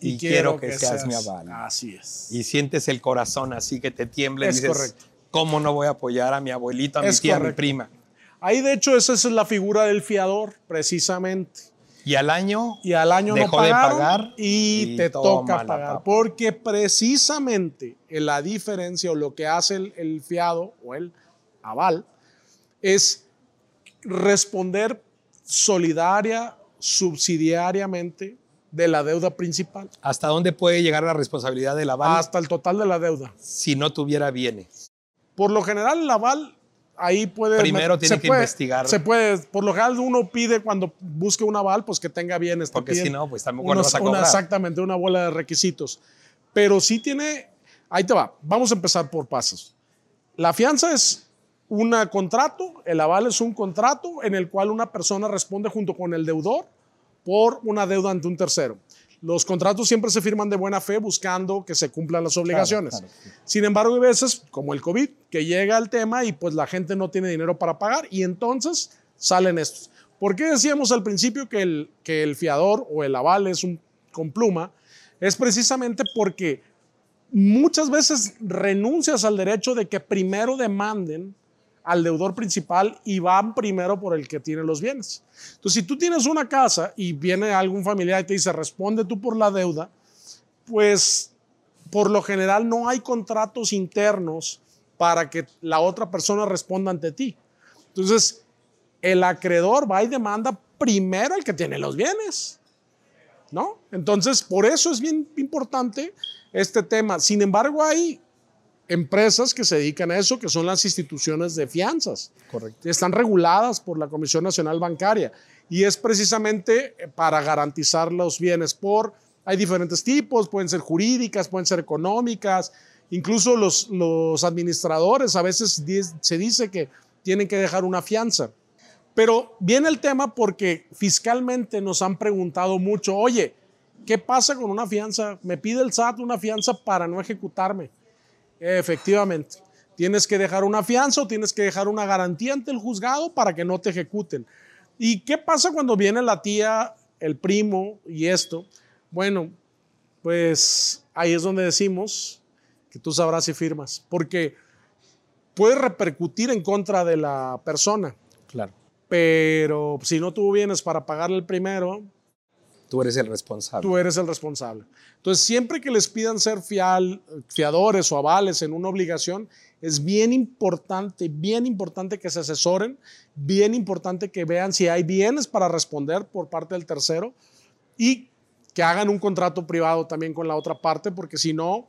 [SPEAKER 1] y, quiero, que, seas, mi aval.
[SPEAKER 8] Así es.
[SPEAKER 1] Y sientes el corazón así que te tiembla y
[SPEAKER 8] Es
[SPEAKER 1] dices,
[SPEAKER 8] correcto.
[SPEAKER 1] ¿cómo no voy a apoyar a mi abuelito, a mi
[SPEAKER 8] Es
[SPEAKER 1] tía, a mi
[SPEAKER 8] correcto.
[SPEAKER 1] prima?
[SPEAKER 8] Ahí, de hecho, esa es la figura del fiador, precisamente.
[SPEAKER 1] Y al año
[SPEAKER 8] Y al año
[SPEAKER 1] Dejó
[SPEAKER 8] no
[SPEAKER 1] de
[SPEAKER 8] pagaron
[SPEAKER 1] pagar
[SPEAKER 8] y,
[SPEAKER 1] y
[SPEAKER 8] te toca pagar. Porque precisamente la diferencia o lo que hace el, el fiado o el aval es responder solidaria, subsidiariamente de la deuda principal
[SPEAKER 1] ¿hasta dónde puede llegar la responsabilidad del aval
[SPEAKER 8] hasta el total de la deuda.
[SPEAKER 1] si no tuviera bienes?
[SPEAKER 8] Por lo general, el aval ahí puede.
[SPEAKER 1] Primero tiene que
[SPEAKER 8] puede-
[SPEAKER 1] investigar.
[SPEAKER 8] Se puede, por lo general, uno pide cuando busque un aval, pues que tenga bienes. te
[SPEAKER 1] Porque si no, pues tampoco
[SPEAKER 8] unos-
[SPEAKER 1] vas a
[SPEAKER 8] una-
[SPEAKER 1] cobrar.
[SPEAKER 8] exactamente, una bola de requisitos. Pero sí tiene. Ahí te va. Vamos a empezar por pasos. La fianza es un contrato, el aval es un contrato en el cual una persona responde junto con el deudor por una deuda ante un tercero. Los contratos siempre se firman de buena fe buscando que se cumplan las obligaciones.
[SPEAKER 1] claro.
[SPEAKER 8] Sin embargo, hay veces, como el COVID, que llega el tema y pues la gente no tiene dinero para pagar y entonces salen estos. ¿Por qué decíamos al principio que el, que el fiador o el aval es un con pluma? Es precisamente porque muchas veces renuncias al derecho de que primero demanden al deudor principal y van primero por el que tiene los bienes. Entonces, si tú tienes una casa y viene algún familiar y te dice, responde tú por la deuda, pues por lo general no hay contratos internos para que la otra persona responda ante ti. Entonces, el acreedor va y demanda primero al que tiene los bienes. ¿No? Entonces, por eso es bien importante este tema. Sin embargo, hay empresas que se dedican a eso, que son las instituciones de fianzas.
[SPEAKER 1] Correcto.
[SPEAKER 8] Están reguladas por la Comisión Nacional Bancaria y es precisamente para garantizar los bienes por, hay diferentes tipos, pueden ser jurídicas, pueden ser económicas, incluso los, los administradores a veces se dice que tienen que dejar una fianza. Pero viene el tema porque fiscalmente nos han preguntado mucho, oye, ¿qué pasa con una fianza? Me pide el SAT una fianza para no ejecutarme. Efectivamente, tienes que dejar una fianza o tienes que dejar una garantía ante el juzgado para que no te ejecuten. ¿Y qué pasa cuando viene la tía, el primo y esto? Bueno, pues ahí es donde decimos que tú sabrás si firmas, porque puede repercutir en contra de la persona.
[SPEAKER 1] Claro.
[SPEAKER 8] Pero si no tú vienes para pagarle el primero,
[SPEAKER 1] Tú eres el responsable.
[SPEAKER 8] tú eres el responsable. Entonces, siempre que les pidan ser fial, fiadores o avales en una obligación, es bien importante, bien importante que se asesoren, bien importante que vean si hay bienes para responder por parte del tercero y que hagan un contrato privado también con la otra parte, porque si no,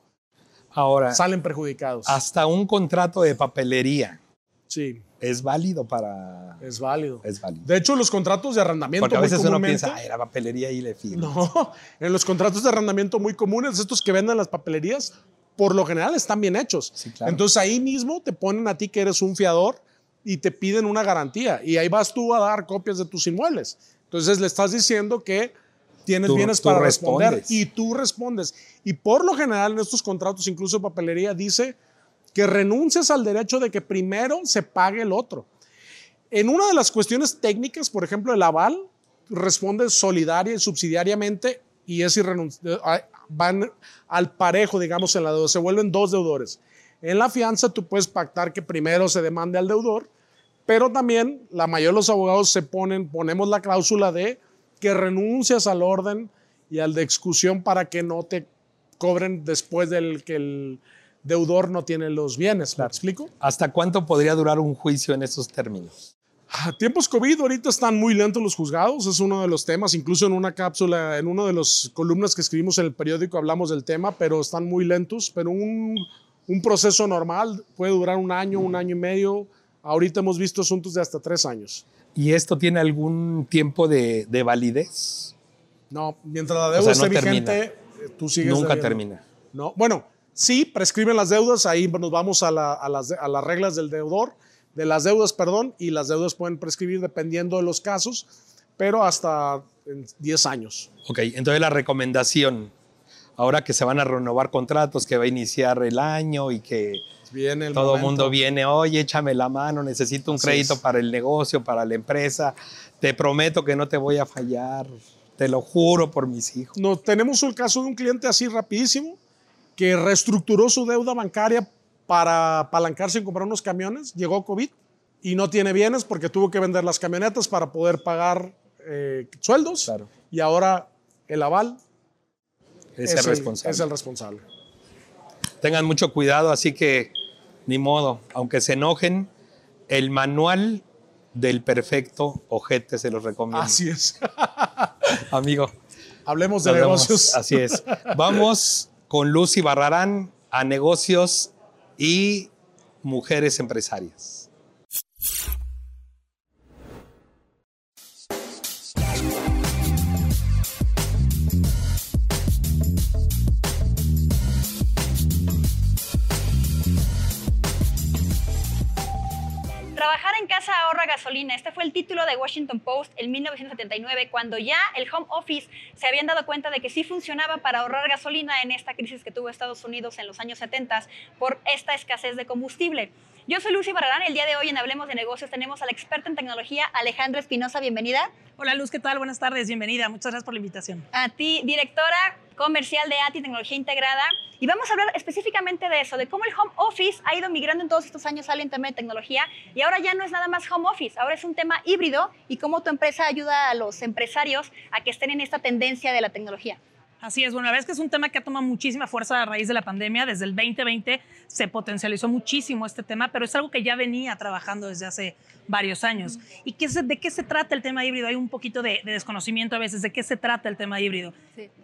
[SPEAKER 1] Ahora,
[SPEAKER 8] salen perjudicados.
[SPEAKER 1] hasta un contrato de papelería
[SPEAKER 8] Sí,
[SPEAKER 1] es válido para...
[SPEAKER 8] es válido.
[SPEAKER 1] Es válido.
[SPEAKER 8] De hecho, los contratos de arrendamiento
[SPEAKER 1] Porque a
[SPEAKER 8] muy
[SPEAKER 1] veces uno piensa, ay, la papelería y le firmo.
[SPEAKER 8] No, [laughs] en los contratos de arrendamiento muy comunes, estos que venden las papelerías, por lo general están bien hechos.
[SPEAKER 1] Sí, claro.
[SPEAKER 8] Entonces ahí mismo te ponen a ti que eres un fiador y te piden una garantía y ahí vas tú a dar copias de tus inmuebles. Entonces le estás diciendo que tienes
[SPEAKER 1] Tú-
[SPEAKER 8] bienes
[SPEAKER 1] tú
[SPEAKER 8] para responder y tú respondes. Y por lo general en estos contratos, incluso de papelería, dice que renuncias al derecho de que primero se pague el otro. En una de las cuestiones técnicas, por ejemplo, el aval responde solidaria y subsidiariamente y es irrenunciable. Van al parejo, digamos, en la deuda. Se vuelven dos deudores. En la fianza tú puedes pactar que primero se demande al deudor, pero también la mayoría de los abogados se ponen, ponemos la cláusula de que renuncias al orden y al de exclusión para que no te cobren después del que el deudor no tiene los bienes. ¿Me explico?
[SPEAKER 1] ¿Hasta cuánto podría durar un juicio en esos términos?
[SPEAKER 8] A tiempos COVID ahorita están muy lentos los juzgados, es uno de los temas, incluso en una cápsula, en una de las columnas que escribimos en el periódico hablamos del tema, pero están muy lentos, pero un, un proceso normal puede durar un año, un año y medio, ahorita hemos visto asuntos de hasta tres años.
[SPEAKER 1] ¿Y esto tiene algún tiempo de, de validez?
[SPEAKER 8] No, mientras la
[SPEAKER 1] O
[SPEAKER 8] deuda
[SPEAKER 1] sea, no
[SPEAKER 8] esté
[SPEAKER 1] termina.
[SPEAKER 8] vigente, tú sigues
[SPEAKER 1] Nunca
[SPEAKER 8] debiendo.
[SPEAKER 1] termina.
[SPEAKER 8] No, bueno, sí, prescriben las deudas, ahí nos vamos a, la- a las, a las reglas del deudor, de las deudas, perdón, y las deudas pueden prescribir dependiendo de los casos, pero hasta en 10 años.
[SPEAKER 1] Ok, entonces la recomendación, ahora que se van a renovar contratos, que va a iniciar el año y que
[SPEAKER 8] Viene el
[SPEAKER 1] todo el mundo viene, oye, échame la mano, necesito un
[SPEAKER 8] Así
[SPEAKER 1] crédito
[SPEAKER 8] es.
[SPEAKER 1] para el negocio, para la empresa, te prometo que no te voy a fallar, te lo juro por mis hijos.
[SPEAKER 8] No, tenemos el caso de un cliente así rapidísimo que reestructuró su deuda bancaria para apalancarse en comprar unos camiones, llegó COVID y no tiene bienes porque tuvo que vender las camionetas para poder pagar eh, sueldos
[SPEAKER 1] Claro.
[SPEAKER 8] y ahora el aval
[SPEAKER 1] Es, el responsable.
[SPEAKER 8] es el responsable.
[SPEAKER 1] Tengan mucho cuidado, así que ni modo, aunque se enojen, el manual del perfecto ojete se los recomiendo.
[SPEAKER 8] Así es. [laughs]
[SPEAKER 1] Amigo.
[SPEAKER 8] Hablemos de
[SPEAKER 1] vemos.
[SPEAKER 8] negocios.
[SPEAKER 1] Así es. [laughs] Vamos con Lucy Barrarán a negocios y mujeres empresarias.
[SPEAKER 9] En casa ahorra gasolina. Este fue el título de Washington Post en 1979, cuando ya el home office se habían dado cuenta de que sí funcionaba para ahorrar gasolina en esta crisis que tuvo Estados Unidos en los años 70 por esta escasez de combustible. Yo soy Lucy Barrarán. El día de hoy en Hablemos de Negocios tenemos a la experta en tecnología Alejandra Espinosa. Bienvenida.
[SPEAKER 10] Hola Luz, ¿qué tal? Buenas tardes, bienvenida. Muchas gracias por la invitación.
[SPEAKER 9] A ti, directora comercial de ATI Tecnología Integrada. Y vamos a hablar específicamente de eso, de cómo el home office ha ido migrando en todos estos años al tema de tecnología y ahora ya no es nada más home office, ahora es un tema híbrido y cómo tu empresa ayuda a los empresarios a que estén en esta tendencia de la tecnología.
[SPEAKER 10] Así es, bueno, la verdad es que es un tema que ha tomado muchísima fuerza a raíz de la pandemia. Desde el 2020 se potencializó muchísimo este tema, pero es algo que ya venía trabajando desde hace varios años. ¿Y qué de qué se trata el tema híbrido? Hay un poquito de, desconocimiento a veces de qué se trata el tema híbrido.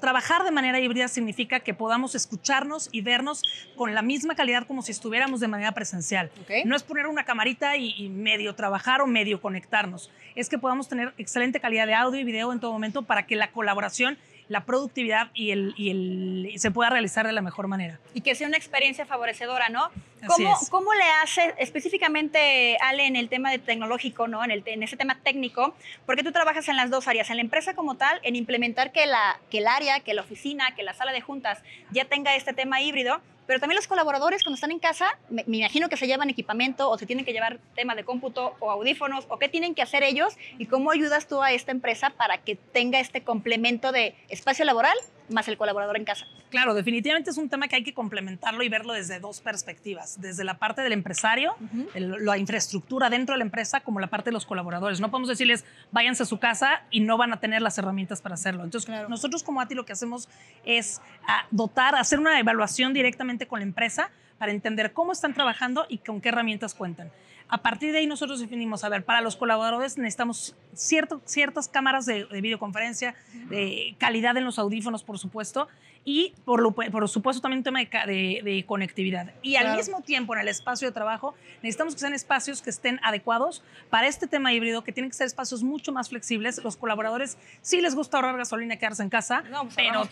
[SPEAKER 10] Trabajar de manera híbrida significa que podamos escucharnos y vernos con la misma calidad como si estuviéramos de manera presencial. No es poner una camarita y, y medio trabajar o medio conectarnos. Es que podamos tener excelente calidad de audio y video en todo momento para que la colaboración la productividad y, el, y el, se pueda realizar de la mejor manera.
[SPEAKER 9] Y que sea una experiencia favorecedora, ¿no? ¿Cómo, ¿Cómo, le hace específicamente, Ale, en el tema de tecnológico, ¿no? en, el, en ese tema técnico? Porque tú trabajas en las dos áreas, en la empresa como tal, en implementar que, la, que el área, que la oficina, que la sala de juntas ya tenga este tema híbrido, pero también los colaboradores cuando están en casa, me, imagino que se llevan equipamiento o se tienen que llevar tema de cómputo o audífonos o qué tienen que hacer ellos y cómo ayudas tú a esta empresa para que tenga este complemento de espacio laboral más el colaborador en casa.
[SPEAKER 10] Claro, definitivamente es un tema que hay que complementarlo y verlo desde dos perspectivas, desde la parte del empresario, la infraestructura dentro de la empresa, como la parte de los colaboradores. No podemos decirles, váyanse a su casa y no van a tener las herramientas para hacerlo. Entonces, nosotros como ATI lo que hacemos es ah, dotar, hacer una evaluación directamente con la empresa para entender cómo están trabajando y con qué herramientas cuentan. A partir de ahí nosotros definimos, a ver, para los colaboradores necesitamos cierto, ciertas cámaras de, videoconferencia, de calidad en los audífonos, por supuesto, y por, por supuesto también un tema de, conectividad. Y al mismo tiempo en el espacio de trabajo necesitamos que sean espacios que estén adecuados para este tema híbrido, que tienen que ser espacios mucho más flexibles. Los colaboradores sí les gusta ahorrar gasolina y quedarse en casa, pues, pero,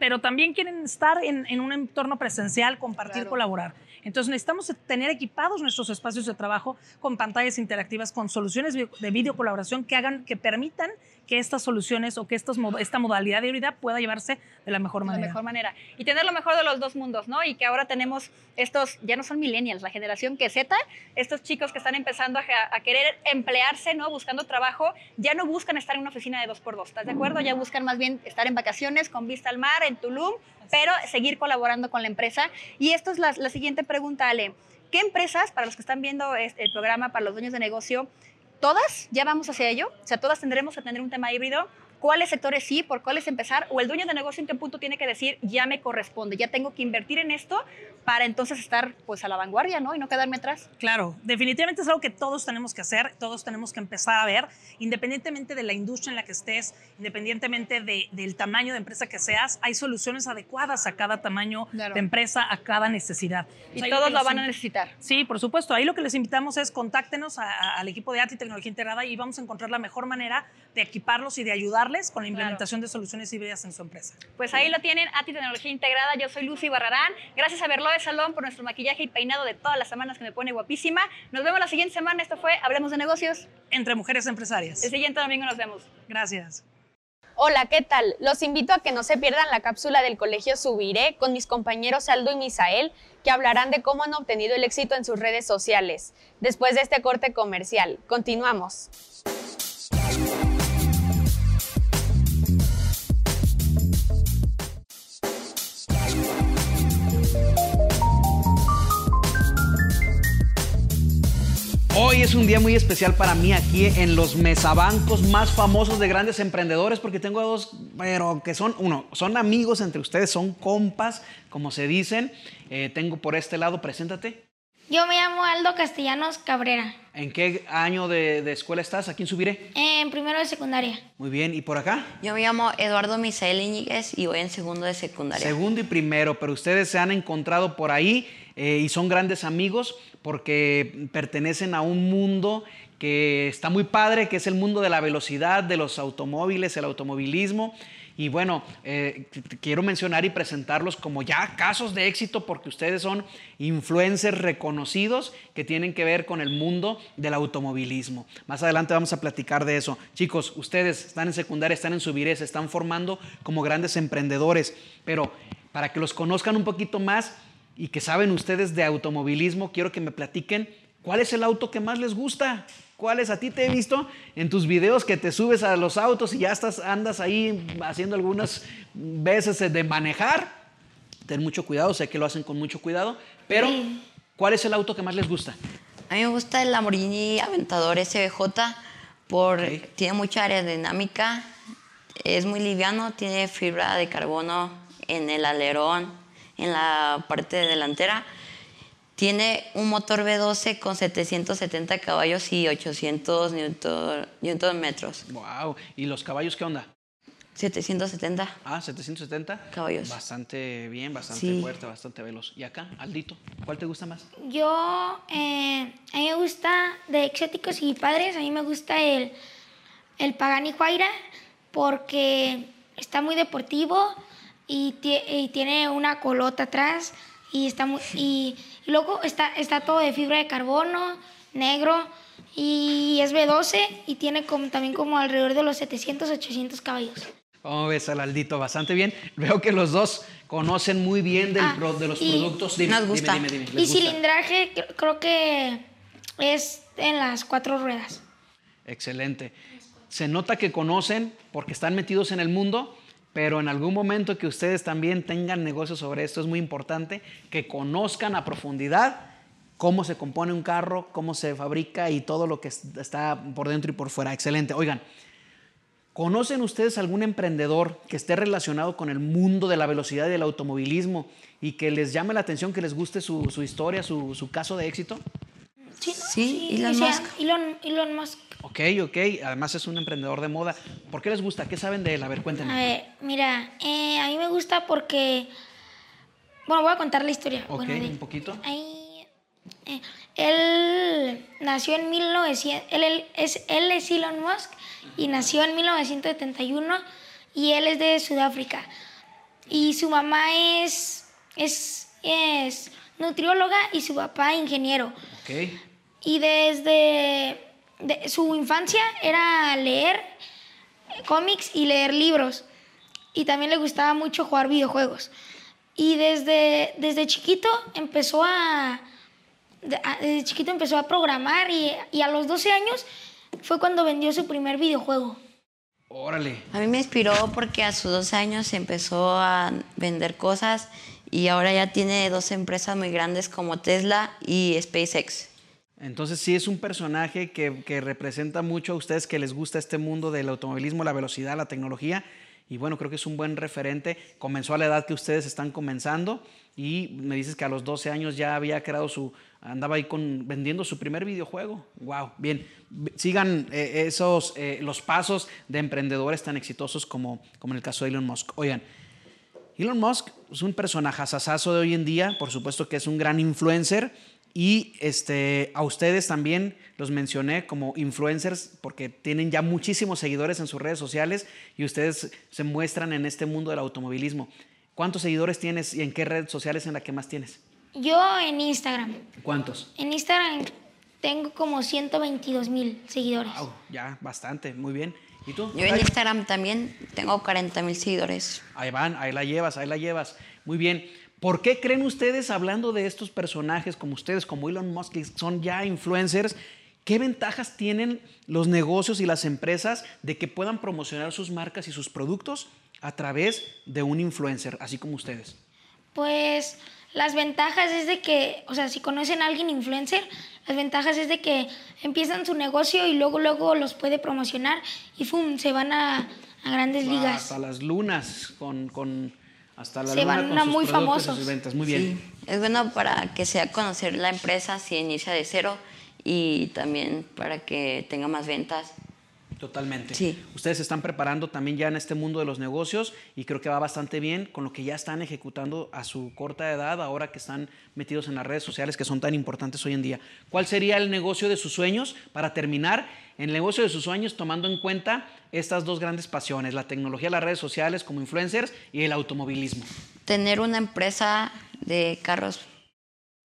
[SPEAKER 10] pero también quieren estar en, en, un entorno presencial, compartir, colaborar. Entonces necesitamos tener equipados nuestros espacios de trabajo con pantallas interactivas, con soluciones de video colaboración que hagan, que permitan que estas soluciones o que estos, esta modalidad de híbrida pueda llevarse de la mejor manera.
[SPEAKER 9] De la mejor manera. Y tener lo mejor de los dos mundos, ¿no? Y que ahora tenemos estos, ya no son millennials, la generación que Z, estos chicos que están empezando a, querer emplearse, ¿no? Buscando trabajo, ya no buscan estar en una oficina de dos por dos, ¿estás de acuerdo? Ya buscan más bien estar en vacaciones con vista al mar, en Tulum, pero seguir colaborando con la empresa. Y esto es la, la siguiente pregunta, Ale. ¿Qué empresas, para los que están viendo este, el programa, para los dueños de negocio, todas ya vamos hacia ello, o sea, todas tendremos que tener un tema híbrido cuáles sectores sí, por cuáles empezar, o el dueño de negocio en qué punto tiene que decir, ya me corresponde, ya tengo que invertir en esto para entonces estar pues a la vanguardia, ¿no? Y no quedarme atrás.
[SPEAKER 10] Claro, definitivamente es algo que todos tenemos que hacer, todos tenemos que empezar a ver, independientemente de la industria en la que estés, independientemente del tamaño de empresa que seas, hay soluciones adecuadas a cada tamaño de empresa, a cada necesidad.
[SPEAKER 9] Y todos lo van a necesitar.
[SPEAKER 10] Sí, por supuesto. Ahí lo que les invitamos es contáctenos al equipo de ATI Tecnología Integrada y vamos a encontrar la mejor manera de equiparlos y de ayudar con la implementación de soluciones híbridas en su empresa.
[SPEAKER 9] Pues ahí lo tienen, ATI Tecnología Integrada. Yo soy Lucy Barrarán. Gracias a Verlo de Salón por nuestro maquillaje y peinado de todas las semanas que me pone guapísima. Nos vemos la siguiente semana. Esto fue Hablemos de Negocios.
[SPEAKER 10] Entre mujeres empresarias.
[SPEAKER 9] El siguiente domingo nos vemos.
[SPEAKER 10] Gracias.
[SPEAKER 11] Hola, ¿qué tal? Los invito a que no se pierdan la cápsula del Colegio Subiré con mis compañeros Aldo y Misael, que hablarán de cómo han obtenido el éxito en sus redes sociales. Después de este corte comercial, continuamos.
[SPEAKER 12] Hoy es un día muy especial para mí aquí en los mesabancos más famosos de grandes emprendedores porque tengo dos, pero que son, uno, son amigos entre ustedes, son compas, como se dicen. Eh, tengo por este lado, preséntate.
[SPEAKER 13] Yo me llamo Aldo Castellanos Cabrera.
[SPEAKER 12] ¿En qué año de, escuela estás? ¿A quién subiré?
[SPEAKER 13] En primero de secundaria.
[SPEAKER 12] Muy bien, ¿y por acá?
[SPEAKER 14] Yo me llamo Eduardo Misael Iñiguez y voy en segundo de secundaria.
[SPEAKER 12] Segundo y primero, pero ustedes se han encontrado por ahí eh, y son grandes amigos porque pertenecen a un mundo que está muy padre, que es el mundo de la velocidad, de los automóviles, el automovilismo. Y bueno, eh, quiero mencionar y presentarlos como ya casos de éxito porque ustedes son influencers reconocidos que tienen que ver con el mundo del automovilismo. Más adelante vamos a platicar de eso. Chicos, ustedes están en secundaria, están en subirés, se están formando como grandes emprendedores, pero para que los conozcan un poquito más, y que saben ustedes de automovilismo, quiero que me platiquen cuál es el auto que más les gusta. ¿Cuál es? A ti te he visto en tus videos que te subes a los autos y ya estás, andas ahí haciendo algunas veces de manejar. Ten mucho cuidado, sé que lo hacen con mucho cuidado, pero ¿cuál es el auto que más les gusta?
[SPEAKER 14] A mí me gusta el Lamborghini Aventador SVJ por tiene mucha aerodinámica, es muy liviano, tiene fibra de carbono en el alerón, en la parte delantera. Tiene un motor V12 con 770 caballos y 800 newton, newton metros.
[SPEAKER 12] Wow. ¿Y los caballos qué onda?
[SPEAKER 14] 770
[SPEAKER 12] Ah, 770
[SPEAKER 14] caballos.
[SPEAKER 12] Bastante bien, bastante
[SPEAKER 14] Sí.
[SPEAKER 12] fuerte, bastante veloz. ¿Y acá, Aldito? ¿Cuál te gusta más?
[SPEAKER 13] Yo, eh, a mí me gusta de exóticos y padres, a mí me gusta el, el Pagani Huayra porque está muy deportivo y, tie- y tiene una colota atrás y, está muy, y luego está, está todo de fibra de carbono, negro y es B12 y tiene como, también como alrededor de los 700, 800 caballos.
[SPEAKER 12] ¿Cómo ves al Aldito? Bastante bien. Veo que los dos conocen muy bien del
[SPEAKER 13] Ah,
[SPEAKER 12] pro- de los
[SPEAKER 13] y-
[SPEAKER 12] productos. Dime,
[SPEAKER 13] Nos
[SPEAKER 12] dime,
[SPEAKER 13] gusta.
[SPEAKER 12] dime, dime,
[SPEAKER 13] Y cilindraje cre- creo que es en las cuatro ruedas.
[SPEAKER 12] Excelente. Se nota que conocen porque están metidos en el mundo, pero en algún momento que ustedes también tengan negocios sobre esto es muy importante que conozcan a profundidad cómo se compone un carro, cómo se fabrica y todo lo que es- está por dentro y por fuera. Excelente. Oigan, ¿conocen ustedes algún emprendedor que esté relacionado con el mundo de la velocidad y del automovilismo y que les llame la atención, que les guste su, su historia, su, su caso de éxito?
[SPEAKER 14] Sí, Elon Musk.
[SPEAKER 13] Elon, Elon Musk.
[SPEAKER 12] Ok, ok. Además es un emprendedor de moda. ¿Por qué les gusta? ¿Qué saben de él? A ver, cuéntenme.
[SPEAKER 13] A ver, mira, eh, a mí me gusta porque... Bueno, voy a contar la historia.
[SPEAKER 12] Ok,
[SPEAKER 13] Bueno, de-
[SPEAKER 12] un poquito.
[SPEAKER 13] ahí, eh, él nació en 1900... Él, él es, él es Elon Musk y nació en 1971 y él es de Sudáfrica. Y su mamá es, es, es nutrióloga y su papá ingeniero.
[SPEAKER 12] Ok.
[SPEAKER 13] Y desde de- su infancia era leer cómics y leer libros. Y también le gustaba mucho jugar videojuegos. Y desde, desde chiquito empezó a- desde chiquito empezó a programar y, y a los 12 años fue cuando vendió su primer videojuego.
[SPEAKER 12] Órale.
[SPEAKER 14] A mí me inspiró porque a sus 12 años empezó a vender cosas y ahora ya tiene dos empresas muy grandes como Tesla y SpaceX.
[SPEAKER 12] Entonces sí es un personaje que, representa mucho a ustedes que les gusta este mundo del automovilismo, la velocidad, la tecnología. Y bueno, creo que es un buen referente. Comenzó a la edad que ustedes están comenzando y me dices que a los 12 años ya había creado su, andaba ahí con, vendiendo su primer videojuego. Wow, bien. Sigan eh, esos, eh, los pasos de emprendedores tan exitosos como, como en el caso de Elon Musk. Oigan, Elon Musk es un personaje de hoy en día, por supuesto que es un gran influencer y este, a ustedes también los mencioné como influencers porque tienen ya muchísimos seguidores en sus redes sociales y ustedes se muestran en este mundo del automovilismo. ¿Cuántos seguidores tienes y en qué redes sociales en la que más tienes?
[SPEAKER 13] Yo en Instagram.
[SPEAKER 12] ¿Cuántos?
[SPEAKER 13] En Instagram tengo como 122 mil seguidores.
[SPEAKER 12] Wow, ya bastante, muy bien. ¿Y tú?
[SPEAKER 14] Yo en
[SPEAKER 12] Ay,
[SPEAKER 14] Instagram también tengo 40 mil seguidores.
[SPEAKER 12] Ahí van, ahí la llevas, ahí la llevas. Muy bien. ¿Por qué creen ustedes, hablando de estos personajes como ustedes, como Elon Musk, que son ya influencers, qué ventajas tienen los negocios y las empresas de que puedan promocionar sus marcas y sus productos a través de un influencer, así como ustedes?
[SPEAKER 13] Pues las ventajas es de que, o sea, si conocen a alguien influencer, las ventajas es de que empiezan su negocio y luego, luego los puede promocionar y ¡fum! se van a, a grandes ligas.
[SPEAKER 12] Hasta las lunas, con, con hasta la
[SPEAKER 13] Se
[SPEAKER 12] luna
[SPEAKER 13] van
[SPEAKER 12] con
[SPEAKER 13] a
[SPEAKER 12] sus
[SPEAKER 13] muy famosos.
[SPEAKER 12] sus ventas. Muy bien.
[SPEAKER 14] Sí, es bueno para que sea conocer la empresa si inicia de cero y también para que tenga más ventas.
[SPEAKER 12] Totalmente.
[SPEAKER 14] Sí.
[SPEAKER 12] Ustedes se están preparando también ya en este mundo de los negocios y creo que va bastante bien con lo que ya están ejecutando a su corta edad, ahora que están metidos en las redes sociales que son tan importantes hoy en día. ¿Cuál sería el negocio de sus sueños para terminar? En el negocio de sus sueños tomando en cuenta estas dos grandes pasiones, la tecnología, las redes sociales como influencers y el automovilismo.
[SPEAKER 14] Tener una empresa de carros,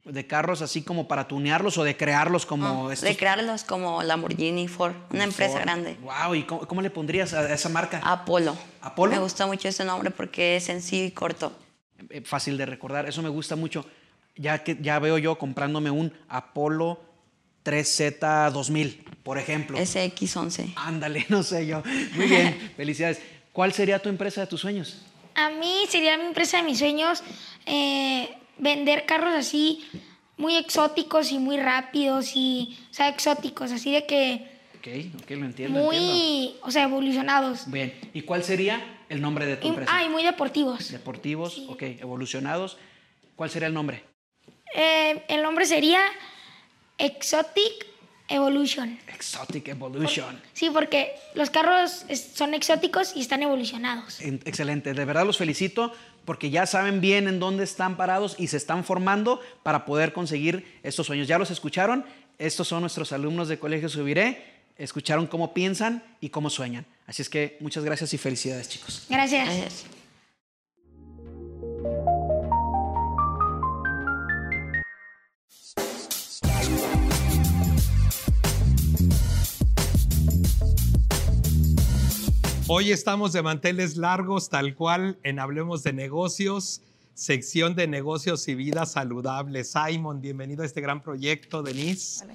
[SPEAKER 12] De carros así como para tunearlos o de crearlos como estos.
[SPEAKER 14] de crearlos como Lamborghini, Ford, una empresa
[SPEAKER 12] Ford.
[SPEAKER 14] grande.
[SPEAKER 12] Wow, ¿y cómo, cómo le pondrías a esa marca?
[SPEAKER 14] Apolo.
[SPEAKER 12] ¿Apolo?
[SPEAKER 14] Me gusta mucho ese nombre porque es sencillo y corto.
[SPEAKER 12] Eh, fácil de recordar, eso me gusta mucho. ya, que, ya veo yo comprándome un Apolo 3Z 2000, por ejemplo.
[SPEAKER 14] SX11.
[SPEAKER 12] Ándale, [laughs] no sé yo. Muy bien, [laughs] felicidades. ¿Cuál sería tu empresa de tus sueños?
[SPEAKER 13] A mí sería mi empresa de mis sueños eh, vender carros así muy exóticos y muy rápidos y, o sea, exóticos, así de que
[SPEAKER 12] Ok, ok, lo entiendo.
[SPEAKER 13] muy,
[SPEAKER 12] entiendo.
[SPEAKER 13] o sea, evolucionados.
[SPEAKER 12] Bien, ¿y cuál sería el nombre de tu
[SPEAKER 13] Y,
[SPEAKER 12] empresa?
[SPEAKER 13] ah, y muy deportivos.
[SPEAKER 12] Deportivos, ok, evolucionados. ¿Cuál sería el nombre?
[SPEAKER 13] Eh, el nombre sería Exotic Evolution.
[SPEAKER 12] Exotic Evolution.
[SPEAKER 13] Sí, porque los carros son exóticos y están evolucionados.
[SPEAKER 12] En- Excelente, de verdad los felicito porque ya saben bien en dónde están parados y se están formando para poder conseguir estos sueños. ¿Ya los escucharon? Estos son nuestros alumnos de Colegio Subiré. Escucharon cómo piensan y cómo sueñan. Así es que muchas gracias y felicidades, chicos.
[SPEAKER 13] Gracias.
[SPEAKER 1] Hoy estamos de manteles largos, tal cual en Hablemos de Negocios, sección de negocios y vida saludable. Simon, bienvenido a este gran proyecto. Denise,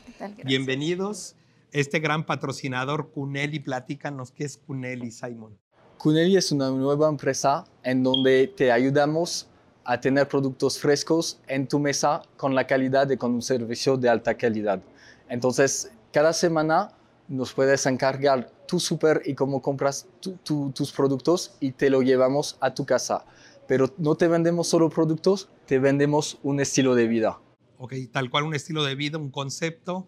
[SPEAKER 1] bienvenidos. Este gran patrocinador, Cunelli, platícanos qué es Cunelli, Simon.
[SPEAKER 15] Cunelli es una nueva empresa en donde te ayudamos a tener productos frescos en tu mesa con la calidad y con un servicio de alta calidad. Entonces, cada semana nos puedes encargar tu súper y cómo compras tu- tu- tus productos y te lo llevamos a tu casa. Pero no te vendemos solo productos, te vendemos un estilo de vida.
[SPEAKER 1] Ok, tal cual un estilo de vida, un concepto,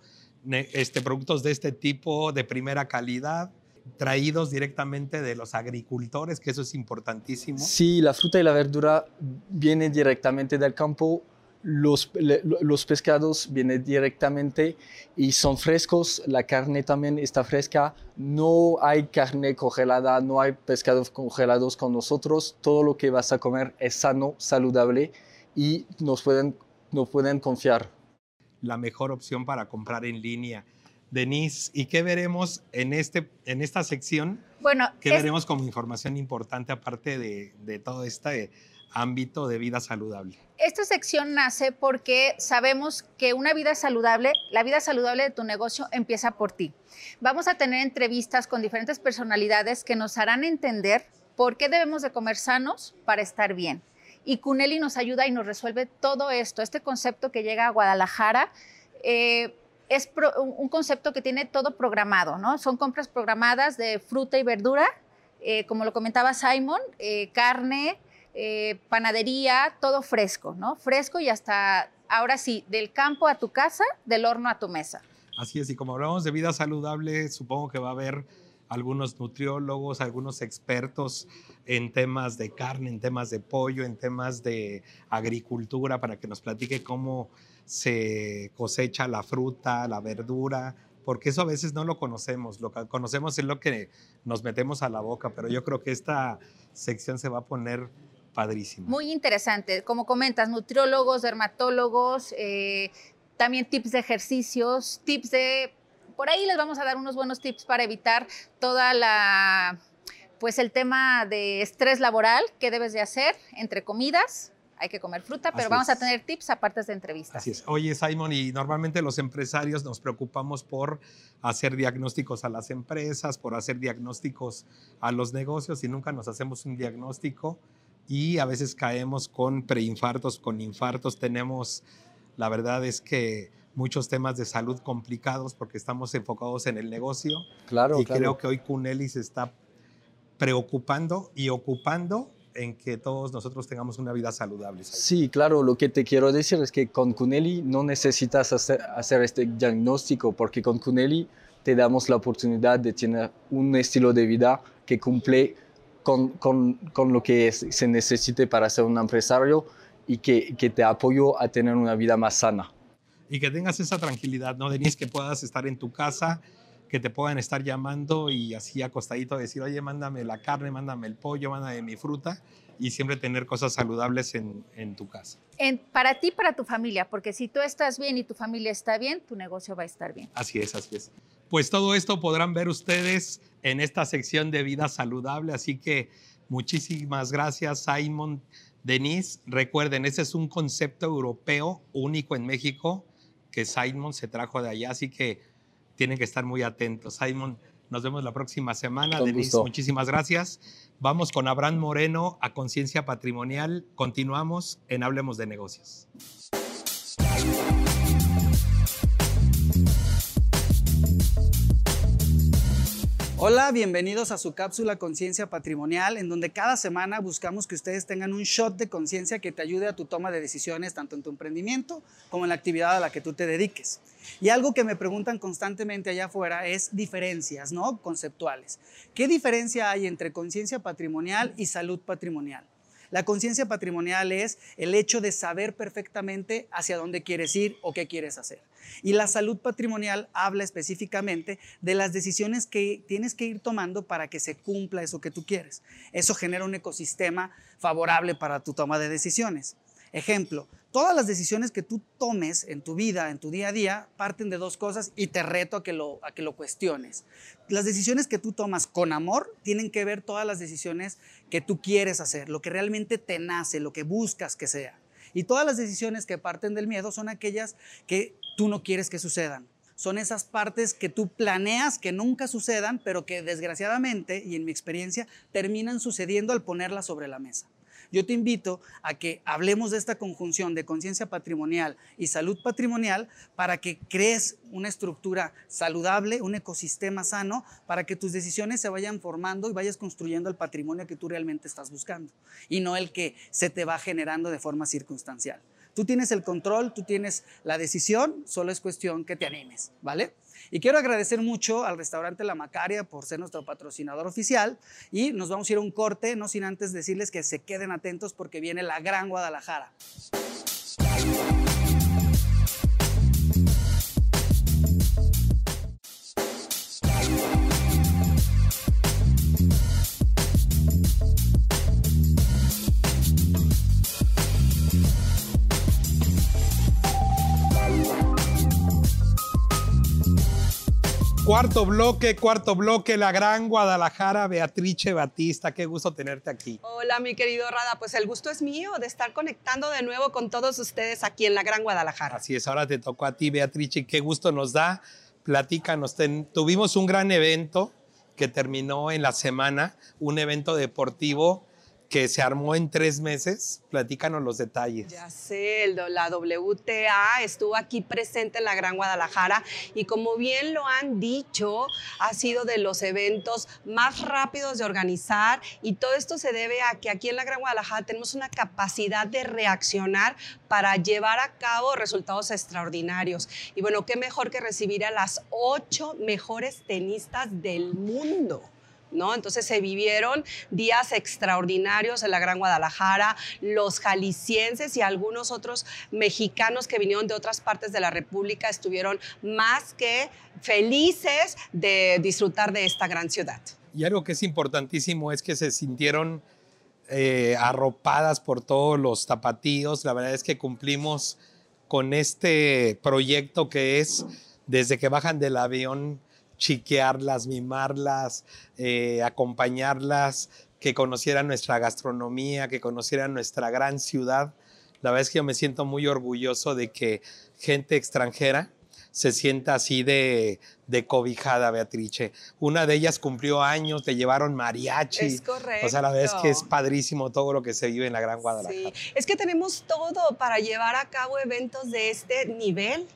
[SPEAKER 1] este, productos de este tipo de primera calidad, traídos directamente de los agricultores, que eso es importantísimo.
[SPEAKER 15] Sí, la fruta y la verdura viene directamente del campo, los, los pescados vienen directamente y son frescos, la carne también está fresca, no hay carne congelada, no hay pescados congelados con nosotros, todo lo que vas a comer es sano, saludable y nos pueden, nos pueden confiar.
[SPEAKER 1] la mejor opción para comprar en línea. Denise, ¿y qué veremos en, este, en esta sección?
[SPEAKER 16] Bueno,
[SPEAKER 1] ¿Qué
[SPEAKER 16] es-
[SPEAKER 1] veremos como información importante aparte de, de todo este ámbito de vida saludable?
[SPEAKER 16] Esta sección nace porque sabemos que una vida saludable, la vida saludable de tu negocio empieza por ti. Vamos a tener entrevistas con diferentes personalidades que nos harán entender por qué debemos de comer sanos para estar bien. Y Cuneli nos ayuda y nos resuelve todo esto. Este concepto que llega a Guadalajara eh, es pro- un concepto que tiene todo programado, ¿no? Son compras programadas de fruta y verdura, eh, como lo comentaba Simon, eh, carne, eh, panadería, todo fresco, ¿no? Fresco y hasta, ahora sí, del campo a tu casa, del horno a tu mesa.
[SPEAKER 1] Así es, y como hablamos de vida saludable, supongo que va a haber algunos nutriólogos, algunos expertos en temas de carne, en temas de pollo, en temas de agricultura, para que nos platique cómo se cosecha la fruta, la verdura, porque eso a veces no lo conocemos. Lo que conocemos es lo que nos metemos a la boca, pero yo creo que esta sección se va a poner padrísima.
[SPEAKER 16] Muy interesante. Como comentas, nutriólogos, dermatólogos, eh, también tips de ejercicios, tips de... Por ahí les vamos a dar unos buenos tips para evitar toda la... Pues el tema de estrés laboral que debes de hacer entre comidas. Hay que comer fruta, pero
[SPEAKER 1] Así
[SPEAKER 16] vamos a tener tips aparte de entrevistas.
[SPEAKER 1] Así es. Oye, Simon, y normalmente los empresarios nos preocupamos por hacer diagnósticos a las empresas, por hacer diagnósticos a los negocios y nunca nos hacemos un diagnóstico y a veces caemos con preinfartos, con infartos. Tenemos, la verdad es que muchos temas de salud complicados porque estamos enfocados en el negocio.
[SPEAKER 15] Claro,
[SPEAKER 1] y
[SPEAKER 15] claro.
[SPEAKER 1] creo que hoy Cunelli se está preocupando y ocupando en que todos nosotros tengamos una vida saludable.
[SPEAKER 15] Sí, claro, lo que te quiero decir es que con Cunelli no necesitas hacer, hacer este diagnóstico porque con Cunelli te damos la oportunidad de tener un estilo de vida que cumple con, con, con lo que es- se necesite para ser un empresario y que, que te apoyo a tener una vida más sana.
[SPEAKER 1] y que tengas esa tranquilidad, ¿no, Denise? Que puedas estar en tu casa, que te puedan estar llamando y así acostadito decir, oye, mándame la carne, mándame el pollo, mándame mi fruta y siempre tener cosas saludables en, en tu casa.
[SPEAKER 16] En- para ti, para tu familia, porque si tú estás bien y tu familia está bien, tu negocio va a estar bien.
[SPEAKER 1] Así es, así es. Pues todo esto podrán ver ustedes en esta sección de vida saludable, así que Muchísimas gracias, Simon. Denise, recuerden, ese es un concepto europeo único en México que Simon se trajo de allá, así que tienen que estar muy atentos. Simon, nos vemos la próxima semana.
[SPEAKER 15] Con
[SPEAKER 1] Denise,
[SPEAKER 15] gusto.
[SPEAKER 1] muchísimas gracias. Vamos con Abraham Moreno a Conciencia Patrimonial. Continuamos en Hablemos de Negocios.
[SPEAKER 17] Hola, bienvenidos a su cápsula Conciencia Patrimonial, en donde cada semana buscamos que ustedes tengan un shot de conciencia que te ayude a tu toma de decisiones, tanto en tu emprendimiento como en la actividad a la que tú te dediques. Y algo que me preguntan constantemente allá afuera es diferencias, ¿no? Conceptuales. ¿Qué diferencia hay entre conciencia patrimonial y salud patrimonial? La conciencia patrimonial es el hecho de saber perfectamente hacia dónde quieres ir o qué quieres hacer. Y la salud patrimonial habla específicamente de las decisiones que tienes que ir tomando para que se cumpla eso que tú quieres. Eso genera un ecosistema favorable para tu toma de decisiones. Ejemplo, todas las decisiones que tú tomes en tu vida, en tu día a día, parten de dos cosas y te reto a que lo, a que lo cuestiones. Las decisiones que tú tomas con amor tienen que ver todas las decisiones que tú quieres hacer, lo que realmente te nace, lo que buscas que sea. Y todas las decisiones que parten del miedo son aquellas que tú no quieres que sucedan. Son esas partes que tú planeas que nunca sucedan, pero que desgraciadamente, y en mi experiencia, terminan sucediendo al ponerlas sobre la mesa. Yo te invito a que hablemos de esta conjunción de conciencia patrimonial y salud patrimonial para que crees una estructura saludable, un ecosistema sano, para que tus decisiones se vayan formando y vayas construyendo el patrimonio que tú realmente estás buscando y no el que se te va generando de forma circunstancial. Tú tienes el control, tú tienes la decisión, solo es cuestión que te animes, ¿vale? Y quiero agradecer mucho al restaurante La Macaria por ser nuestro patrocinador oficial y nos vamos a ir a un corte, no sin antes decirles que se queden atentos porque viene la Gran Guadalajara.
[SPEAKER 1] Cuarto bloque, cuarto bloque, la gran Guadalajara, Beatrice Batista, qué gusto tenerte aquí.
[SPEAKER 18] Hola, mi querido Rada, pues el gusto es mío de estar conectando de nuevo con todos ustedes aquí en la Gran Guadalajara.
[SPEAKER 1] Así es, ahora te tocó a ti, Beatrice, qué gusto nos da. Platícanos, ten- tuvimos un gran evento que terminó en la semana, un evento deportivo que se armó en tres meses. Platícanos los detalles.
[SPEAKER 18] Ya sé, la WTA estuvo aquí presente en la Gran Guadalajara y como bien lo han dicho, ha sido de los eventos más rápidos de organizar y todo esto se debe a que aquí en la Gran Guadalajara tenemos una capacidad de reaccionar para llevar a cabo resultados extraordinarios. Y bueno, qué mejor que recibir a las ocho mejores tenistas del mundo. ¿No? Entonces se vivieron días extraordinarios en la Gran Guadalajara, los jaliscienses y algunos otros mexicanos que vinieron de otras partes de la República estuvieron más que felices de disfrutar de esta gran ciudad.
[SPEAKER 1] Y algo que es importantísimo es que se sintieron eh, arropadas por todos los tapatíos. La verdad es que cumplimos con este proyecto que es desde que bajan del avión, chiquearlas, mimarlas, eh, acompañarlas, que conocieran nuestra gastronomía, que conocieran nuestra gran ciudad. La verdad es que yo me siento muy orgulloso de que gente extranjera se sienta así de, de cobijada, Beatrice. Una de ellas cumplió años, le llevaron mariachi.
[SPEAKER 18] Es correcto.
[SPEAKER 1] O sea, la verdad es que es padrísimo todo lo que se vive en la Gran Guadalajara.
[SPEAKER 18] Sí, es que tenemos todo para llevar a cabo eventos de este nivel.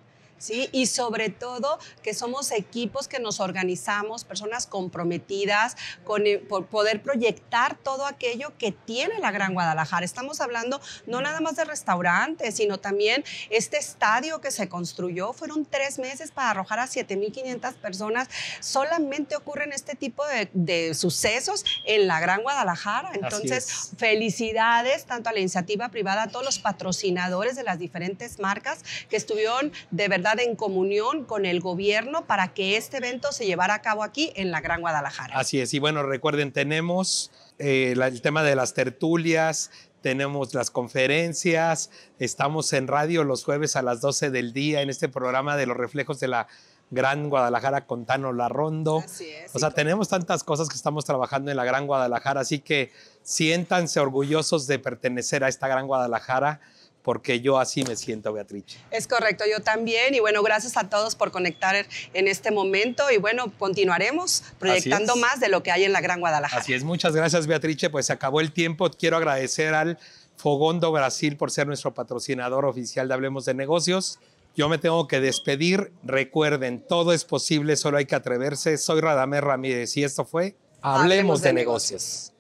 [SPEAKER 18] ¿Sí? Y sobre todo que somos equipos que nos organizamos, personas comprometidas con eh, por poder proyectar todo aquello que tiene la Gran Guadalajara. Estamos hablando no nada más de restaurantes, sino también este estadio que se construyó. Fueron tres meses para arrojar a 7.500 personas. Solamente ocurren este tipo de, de sucesos en la Gran Guadalajara. Entonces,
[SPEAKER 1] es.
[SPEAKER 18] felicidades tanto a la iniciativa privada, a todos los patrocinadores de las diferentes marcas que estuvieron de verdad en comunión con el gobierno para que este evento se llevara a cabo aquí en la Gran Guadalajara.
[SPEAKER 1] Así es, y bueno, recuerden, tenemos eh, la- el tema de las tertulias, tenemos las conferencias, estamos en radio los jueves a las 12 del día en este programa de los reflejos de la Gran Guadalajara con Tano Larrondo.
[SPEAKER 18] Así es.
[SPEAKER 1] O sea, tenemos tantas cosas que estamos trabajando en la Gran Guadalajara, así que siéntanse orgullosos de pertenecer a esta Gran Guadalajara, porque yo así me siento, Beatriz.
[SPEAKER 18] Es correcto, yo también. Y bueno, gracias a todos por conectar en este momento. Y bueno, continuaremos proyectando más de lo que hay en la Gran Guadalajara.
[SPEAKER 1] Así es, muchas gracias, Beatriz. Pues se acabó el tiempo. Quiero agradecer al Fogondo Brasil por ser nuestro patrocinador oficial de Hablemos de Negocios. Yo me tengo que despedir. Recuerden, todo es posible, solo hay que atreverse. Soy Radamés Ramírez y esto fue Hablemos, de, negocios.